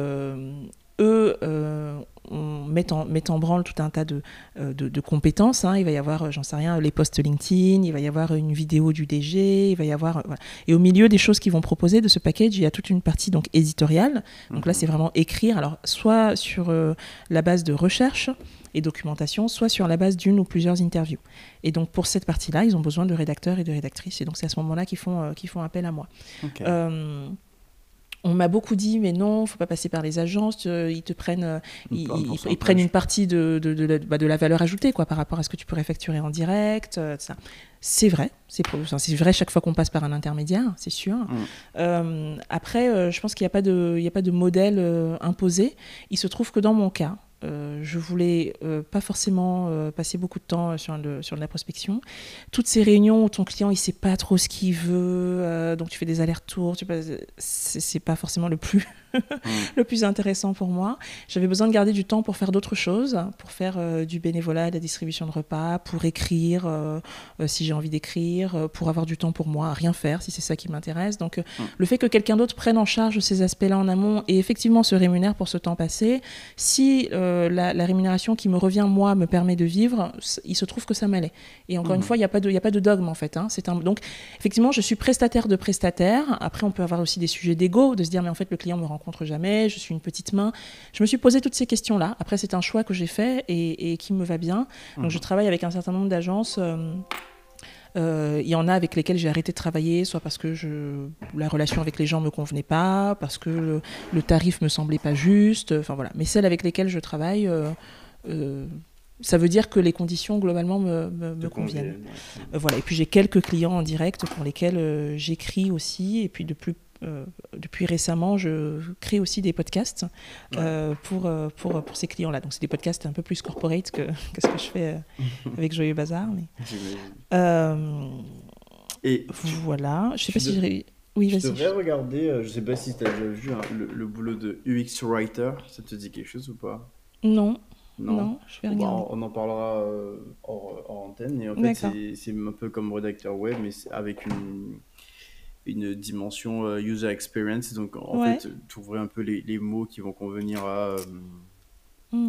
eux euh, on met en, en branle tout un tas de, euh, de, compétences. Hein. Il va y avoir, euh, j'en sais rien, les posts LinkedIn, il va y avoir une vidéo du DG, il va y avoir. Et au milieu des choses qu'ils vont proposer de ce package, il y a toute une partie donc éditoriale. Donc là, mhm. c'est vraiment écrire, alors soit sur la base de recherche et documentation, soit sur la base d'une ou plusieurs interviews. Et donc pour cette partie-là, ils ont besoin de rédacteurs et de rédactrices. Et donc c'est à ce moment-là qu'ils font, qu'ils font appel à moi on m'a beaucoup dit, mais non, faut pas passer par les agences, euh, ils te prennent, euh, ils, prennent une partie de, de, bah, de, la valeur ajoutée quoi, par rapport à ce que tu pourrais facturer en direct. Euh, ça. C'est vrai, c'est vrai chaque fois qu'on passe par un intermédiaire, c'est sûr. Mm. après, je pense qu'il n'y a, pas de, a pas de modèle imposé. Il se trouve que dans mon cas, euh, je voulais euh, pas forcément euh, passer beaucoup de temps sur, le, sur la prospection. Toutes ces réunions où ton client il sait pas trop ce qu'il veut, donc tu fais des allers-retours, c'est pas forcément le plus mm. le plus intéressant pour moi. J'avais besoin de garder du temps pour faire d'autres choses, pour faire du bénévolat, de la distribution de repas, pour écrire si j'ai envie d'écrire, pour avoir du temps pour moi, à rien faire si c'est ça qui m'intéresse. Donc mm. le fait que quelqu'un d'autre prenne en charge ces aspects-là en amont et effectivement se rémunère pour ce temps passé, si euh, la, rémunération qui me revient, moi, me permet de vivre, il se trouve que ça m'allait. Et encore une mmh. fois, il n'y a, pas de, a pas de dogme, en fait. Hein. Un, donc, effectivement, je suis prestataire de prestataire. Après, on peut avoir aussi des sujets d'ego, de se dire, mais en fait, le client ne me rencontre jamais, je suis une petite main. Je me suis posé toutes ces questions-là. Après, c'est un choix que j'ai fait et, qui me va bien. Donc, mmh. je travaille avec un certain nombre d'agences. Euh, euh, il y en a avec lesquels j'ai arrêté de travailler, soit parce que je, la relation avec les gens me convenait pas, parce que le, tarif me semblait pas juste. Enfin voilà. Mais celles avec lesquelles je travaille, euh, euh, ça veut dire que les conditions globalement me, me, conviennent. voilà. Et puis j'ai quelques clients en direct pour lesquels j'écris aussi, et puis de plus euh, depuis récemment, je crée aussi des podcasts euh, pour, euh, pour, pour, ces clients-là. Donc, c'est des podcasts un peu plus corporate que, que ce que je fais avec Joyeux Bazar. Mais... Et voilà. Je sais pas si j'ai. Oui. Tu devrais regarder, je sais pas si tu as déjà vu hein, le, boulot de UX Writer. Ça te dit quelque chose ou pas? Non. Non. je vais regarder. on en parlera hors, hors, antenne. Et en fait, c'est un peu comme rédacteur web, mais avec une une dimension euh, user experience. Donc, en fait, tu ouvrais un peu les, les, mots qui vont convenir à, euh, mm.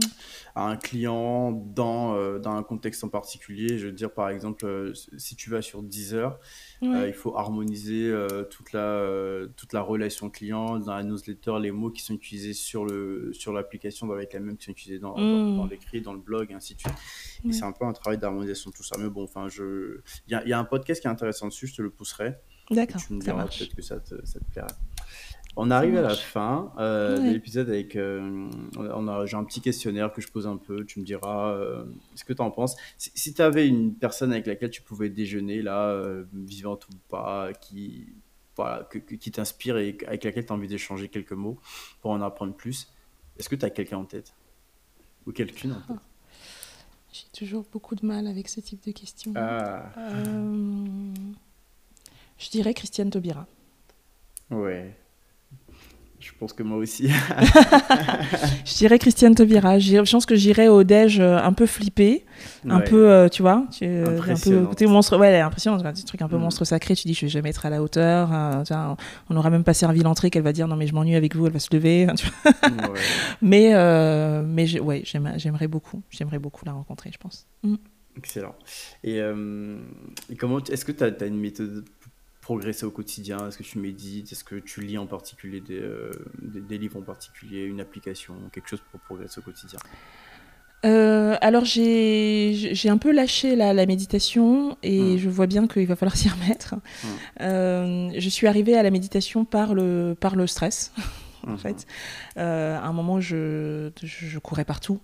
à un client dans, euh, dans un contexte en particulier. Je veux dire, par exemple, si tu vas sur Deezer, il faut harmoniser toute, la, toute la relation client dans la newsletter, les mots qui sont utilisés sur l'application sur doivent être les mêmes qui sont utilisés dans, dans, mm. l'écrit, dans le blog, et ainsi de suite. Et c'est un peu un travail d'harmonisation, tout ça. Mais bon, enfin, je... il y a, un podcast qui est intéressant dessus, je te le pousserai. D'accord. Tu me diras peut-être que ça te, ça te plairait. On arrive à la fin euh, de l'épisode avec. Euh, on a, j'ai un petit questionnaire que je pose un peu. Tu me diras euh, ce que tu en penses. Si, tu avais une personne avec laquelle tu pouvais déjeuner, là, vivante ou pas, qui, voilà, qui t'inspire et avec laquelle tu as envie d'échanger quelques mots pour en apprendre plus, est-ce que tu as quelqu'un en tête? Ou quelqu'une en tête? J'ai toujours beaucoup de mal avec ce type de questions. Ah. Je dirais Christiane Taubira. Ouais. Je pense que moi aussi. je dirais Christiane Taubira. Je pense que j'irais au déj euh, un peu flippé, un peu, euh, tu vois, tu, euh, un peu côté monstre. Ouais, elle est impressionnante. Des trucs un peu mm. monstre sacré. Tu dis, je vais jamais être à la hauteur. on n'aura même pas servi l'entrée qu'elle va dire, non mais je m'ennuie avec vous. Elle va se lever. mais, mais ouais, j'aimerais beaucoup. J'aimerais beaucoup la rencontrer, je pense. Mm. Excellent. Et, comment, est-ce que tu as, as, une méthode progresser au quotidien? Est-ce que tu médites? Est-ce que tu lis en particulier des, euh, des, livres en particulier, une application, quelque chose pour progresser au quotidien? Euh, alors j'ai un peu lâché la, la méditation et hmm. je vois bien qu'il va falloir s'y remettre. Hmm. Euh, je suis arrivée à la méditation par le, par le stress. en mhm. fait. Euh, à un moment, je, je, courais partout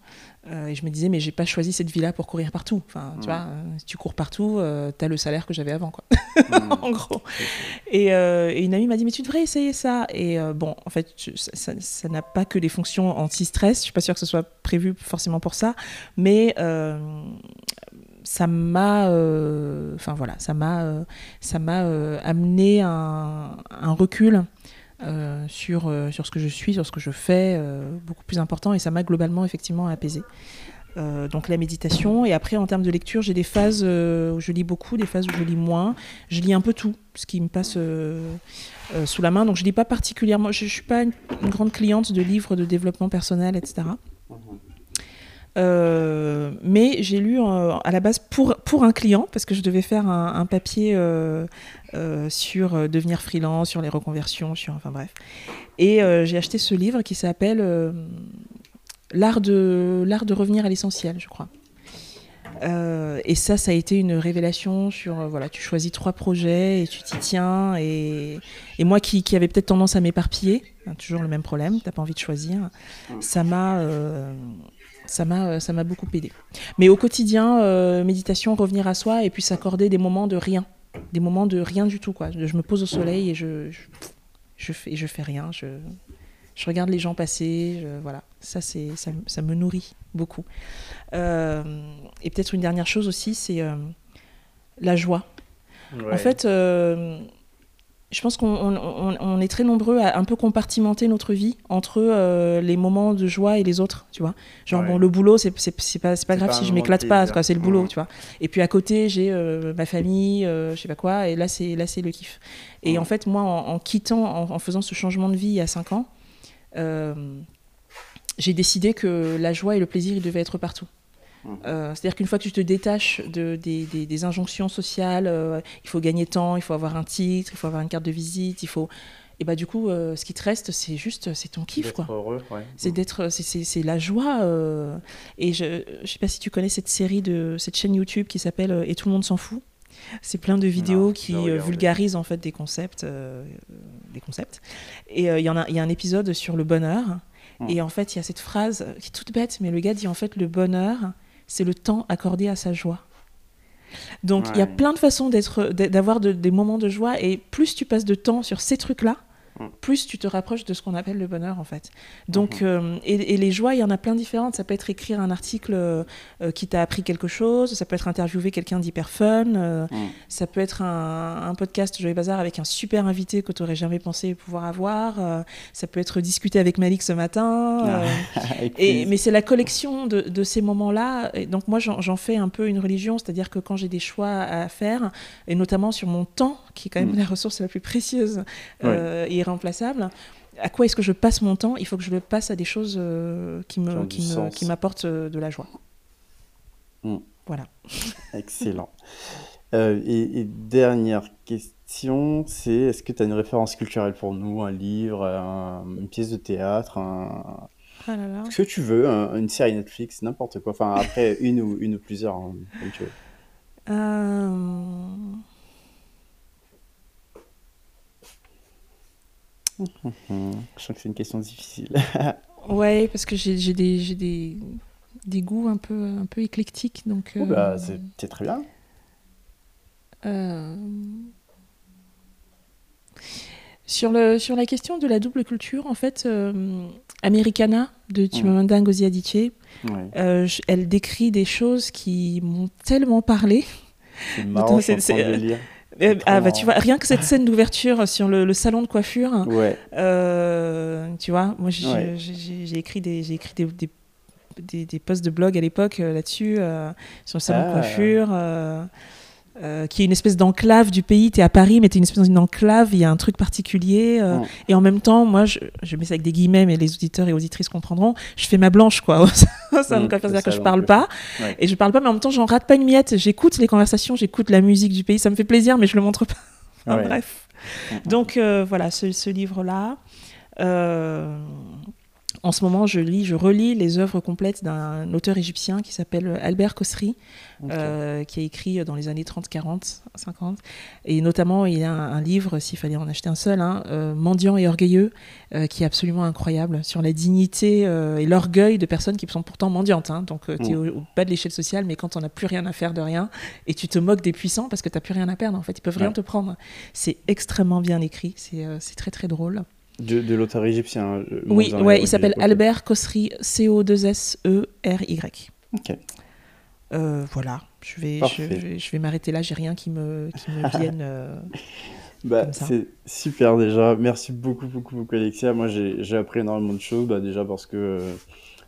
euh, et je me disais, mais j'ai pas choisi cette vie-là pour courir partout. Enfin, tu vois, euh, si tu cours partout, tu as le salaire que j'avais avant, quoi. Mhm. en gros. Et, une amie m'a dit, mais tu devrais essayer ça. Et bon, en fait, ça n'a pas que des fonctions anti-stress. Je suis pas sûre que ce soit prévu forcément pour ça, mais ça m'a enfin voilà ça m'a ça m'a amené un, un recul euh, sur, euh, sur ce que je suis, sur ce que je fais, euh, beaucoup plus important et ça m'a globalement effectivement apaisé. donc la méditation et après en termes de lecture j'ai des phases où je lis beaucoup, des phases où je lis moins. Je lis un peu tout, ce qui me passe sous la main. Donc je lis pas particulièrement, je, ne suis pas une, grande cliente de livres de développement personnel, etc. Euh, mais j'ai lu euh, à la base pour, pour un client, parce que je devais faire un, papier euh, sur devenir freelance, sur les reconversions, sur, enfin bref. Et j'ai acheté ce livre qui s'appelle L'art de, de revenir à l'essentiel, je crois. et ça, ça a été une révélation sur, voilà, tu choisis trois projets et tu t'y tiens. Et, moi qui, qui avais peut-être tendance à m'éparpiller, hein, toujours le même problème, t'as pas envie de choisir, ça m'a ça m'a euh, ça m'a beaucoup aidé. Mais au quotidien, euh, méditation, revenir à soi et puis s'accorder des moments de rien, des moments de rien du tout quoi. Je me pose au soleil et je je, fais je fais rien, je je regarde les gens passer, voilà. Ça c'est ça, ça, me nourrit beaucoup. Euh, et peut-être une dernière chose aussi, c'est la joie. En fait, je pense qu'on est très nombreux à un peu compartimenter notre vie entre euh, les moments de joie et les autres, tu vois. Genre, bon, le boulot, c'est pas, pas grave si je m'éclate pas, c'est le boulot, tu vois. Et puis à côté, j'ai euh, ma famille, euh, je sais pas quoi, et là, c'est le kiff. Et en fait, moi, en, quittant, en, faisant ce changement de vie il y a 5 ans, j'ai décidé que la joie et le plaisir, ils devaient être partout. Euh, c'est-à-dire qu'une fois que tu te détaches de, des, injonctions sociales, euh, il faut gagner temps, il faut avoir un titre, il faut avoir une carte de visite, il faut. Et bah du coup, euh, ce qui te reste, c'est juste, c'est ton kiff, quoi. C'est d'être, c'est la joie. Et je, je sais pas si tu connais cette série de cette chaîne YouTube qui s'appelle Et tout le monde s'en fout. C'est plein de vidéos qui vulgarisent en fait des concepts, des concepts. Et il y en a, il y a un épisode sur le bonheur. Et en fait, il y a cette phrase qui est toute bête, mais le gars dit en fait le bonheur, c'est le temps accordé à sa joie. Donc il y a plein de façons d'être, d'avoir des moments de joie et plus tu passes de temps sur ces trucs-là, Mm. plus tu te rapproches de ce qu'on appelle le bonheur en fait. Donc, mm-hmm. euh, et, les joies, il y en a plein différentes. Ça peut être écrire un article euh, qui t'a appris quelque chose, ça peut être interviewer quelqu'un d'hyper fun, euh, mm. ça peut être un, podcast Joyeux Bazar avec un super invité que tu n'aurais jamais pensé pouvoir avoir, ça peut être discuter avec Malik ce matin. et, mais c'est la collection de, de ces moments-là. Donc moi, j'en fais un peu une religion, c'est-à-dire que quand j'ai des choix à faire, et notamment sur mon temps, qui est quand même mm. la ressource la plus précieuse et remplaçable. À quoi est-ce que je passe mon temps? Il faut que je le passe à des choses euh, qui me qui m'apportent euh, de la joie. Mm. Voilà. Excellent. Euh, et, dernière question, c'est est-ce que tu as une référence culturelle pour nous, un livre, une pièce de théâtre, un... Ah ce que tu veux, une série Netflix, n'importe quoi. Enfin, après, une ou, une ou plusieurs, hein, comme tu veux. Je sens que c'est une question difficile. ouais, parce que j'ai des, des, des, goûts un peu, un peu éclectiques. Donc, oh, bah, c'est très bien. Euh... Sur, le, sur la question de la double culture, en fait, euh, Americana de Chimamanda Ngozi Adichie, euh, elle décrit des choses qui m'ont tellement parlé. C'est marrant, c'est, lire. Euh, ah bah tu vois, rien que cette scène d'ouverture sur le, salon de coiffure, ouais. tu vois, moi j'ai, écrit des, j'ai écrit des, des, des, posts de blog à l'époque là-dessus, sur le salon de ah. coiffure. Euh, qui est une espèce d'enclave du pays. Tu es à Paris, mais tu es une espèce d'enclave, il y a un truc particulier. Euh, et en même temps, moi, je, je, mets ça avec des guillemets, mais les auditeurs et auditrices comprendront, je fais ma blanche, quoi. ça veut dire que je parle pas. Et je parle pas, mais en même temps, j'en rate pas une miette. J'écoute les conversations, j'écoute la musique du pays. Ça me fait plaisir, mais je le montre pas. Bref. Donc, euh, voilà, ce, ce livre-là. En ce moment, je lis, je relis les œuvres complètes d'un auteur égyptien qui s'appelle Albert Kosri, euh, qui a écrit dans les années 30, 40, 50. Et notamment, il a un, livre, s'il fallait en acheter un seul, hein, euh, Mendiant et orgueilleux, euh, qui est absolument incroyable, sur la dignité et l'orgueil de personnes qui sont pourtant mendiantes. Hein. Donc, tu es au, bas de l'échelle sociale, mais quand on n'a plus rien à faire de rien, et tu te moques des puissants parce que tu n'as plus rien à perdre, en fait, ils peuvent rien te prendre. C'est extrêmement bien écrit, c'est très très drôle. De, l'auteur égyptien. Oui, ouais, il s'appelle Albert Kosri, C-O-2-S-E-R-Y. Ok. Euh, voilà, je vais, je, vais, m'arrêter là, j'ai rien qui me, qui me vienne. Euh, bah, c'est super déjà. Merci beaucoup, beaucoup, beaucoup, Alexia. Moi, j'ai appris énormément de choses. Bah, déjà parce que euh,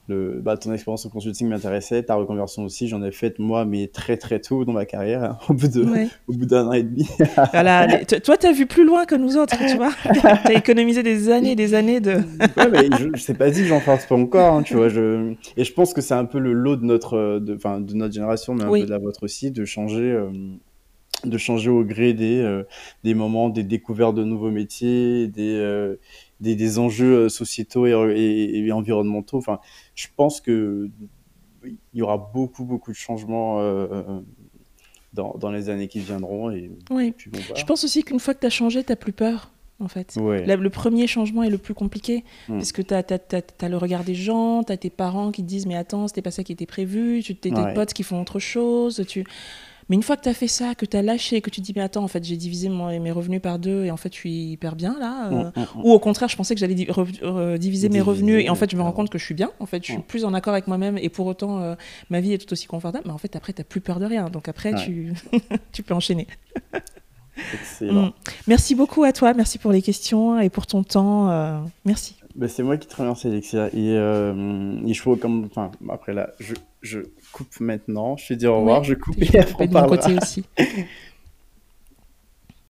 le, bah, ton expérience au consulting m'intéressait, ta reconversion aussi, j'en ai fait moi, mais très très tôt dans ma carrière, hein, au bout de, au bout d'un an et demi. voilà, toi, tu as vu plus loin que nous autres, tu vois. tu as économisé des années et des années de. ouais, mais je, je sais pas si j'en fasse pas encore, hein, tu vois. Je... Et je pense que c'est un peu le lot de notre, de, de notre génération, mais un peu de la vôtre aussi, de changer. Euh, de changer au gré des, euh, des moments, des découvertes de nouveaux métiers, des, euh, des, des, enjeux sociétaux et, et environnementaux. Enfin, je pense que il y aura beaucoup, beaucoup de changements euh, dans, dans, les années qui viendront. Et, oui. Je pense aussi qu'une fois que tu as changé, tu n'as plus peur. En fait. le premier changement est le plus compliqué mm. parce que tu as, as, le regard des gens, tu as tes parents qui te disent Mais attends, c'était pas ça qui était prévu, tu as tes potes qui font autre chose. Tu... Mais une fois que tu as fait ça, que tu as lâché, que tu te dis, mais attends, en fait, j'ai divisé mes revenus par deux et en fait, je suis hyper bien là. Euh, mm, mm, mm. Ou au contraire, je pensais que j'allais diviser mes revenus et en fait, je me rends compte que je suis bien. En fait, je suis plus en accord avec moi-même et pour autant, euh, ma vie est tout aussi confortable. Mais en fait, après, tu n'as plus peur de rien. Donc après, tu... tu peux enchaîner. Excellent. Merci beaucoup à toi. Merci pour les questions et pour ton temps. Euh, merci. Bah, c'est moi qui te remercie, Alexia. Et, euh, il faut comme. Enfin, après là, je, je coupe maintenant. Je te dis au revoir, je coupe et, après on mon côté aussi.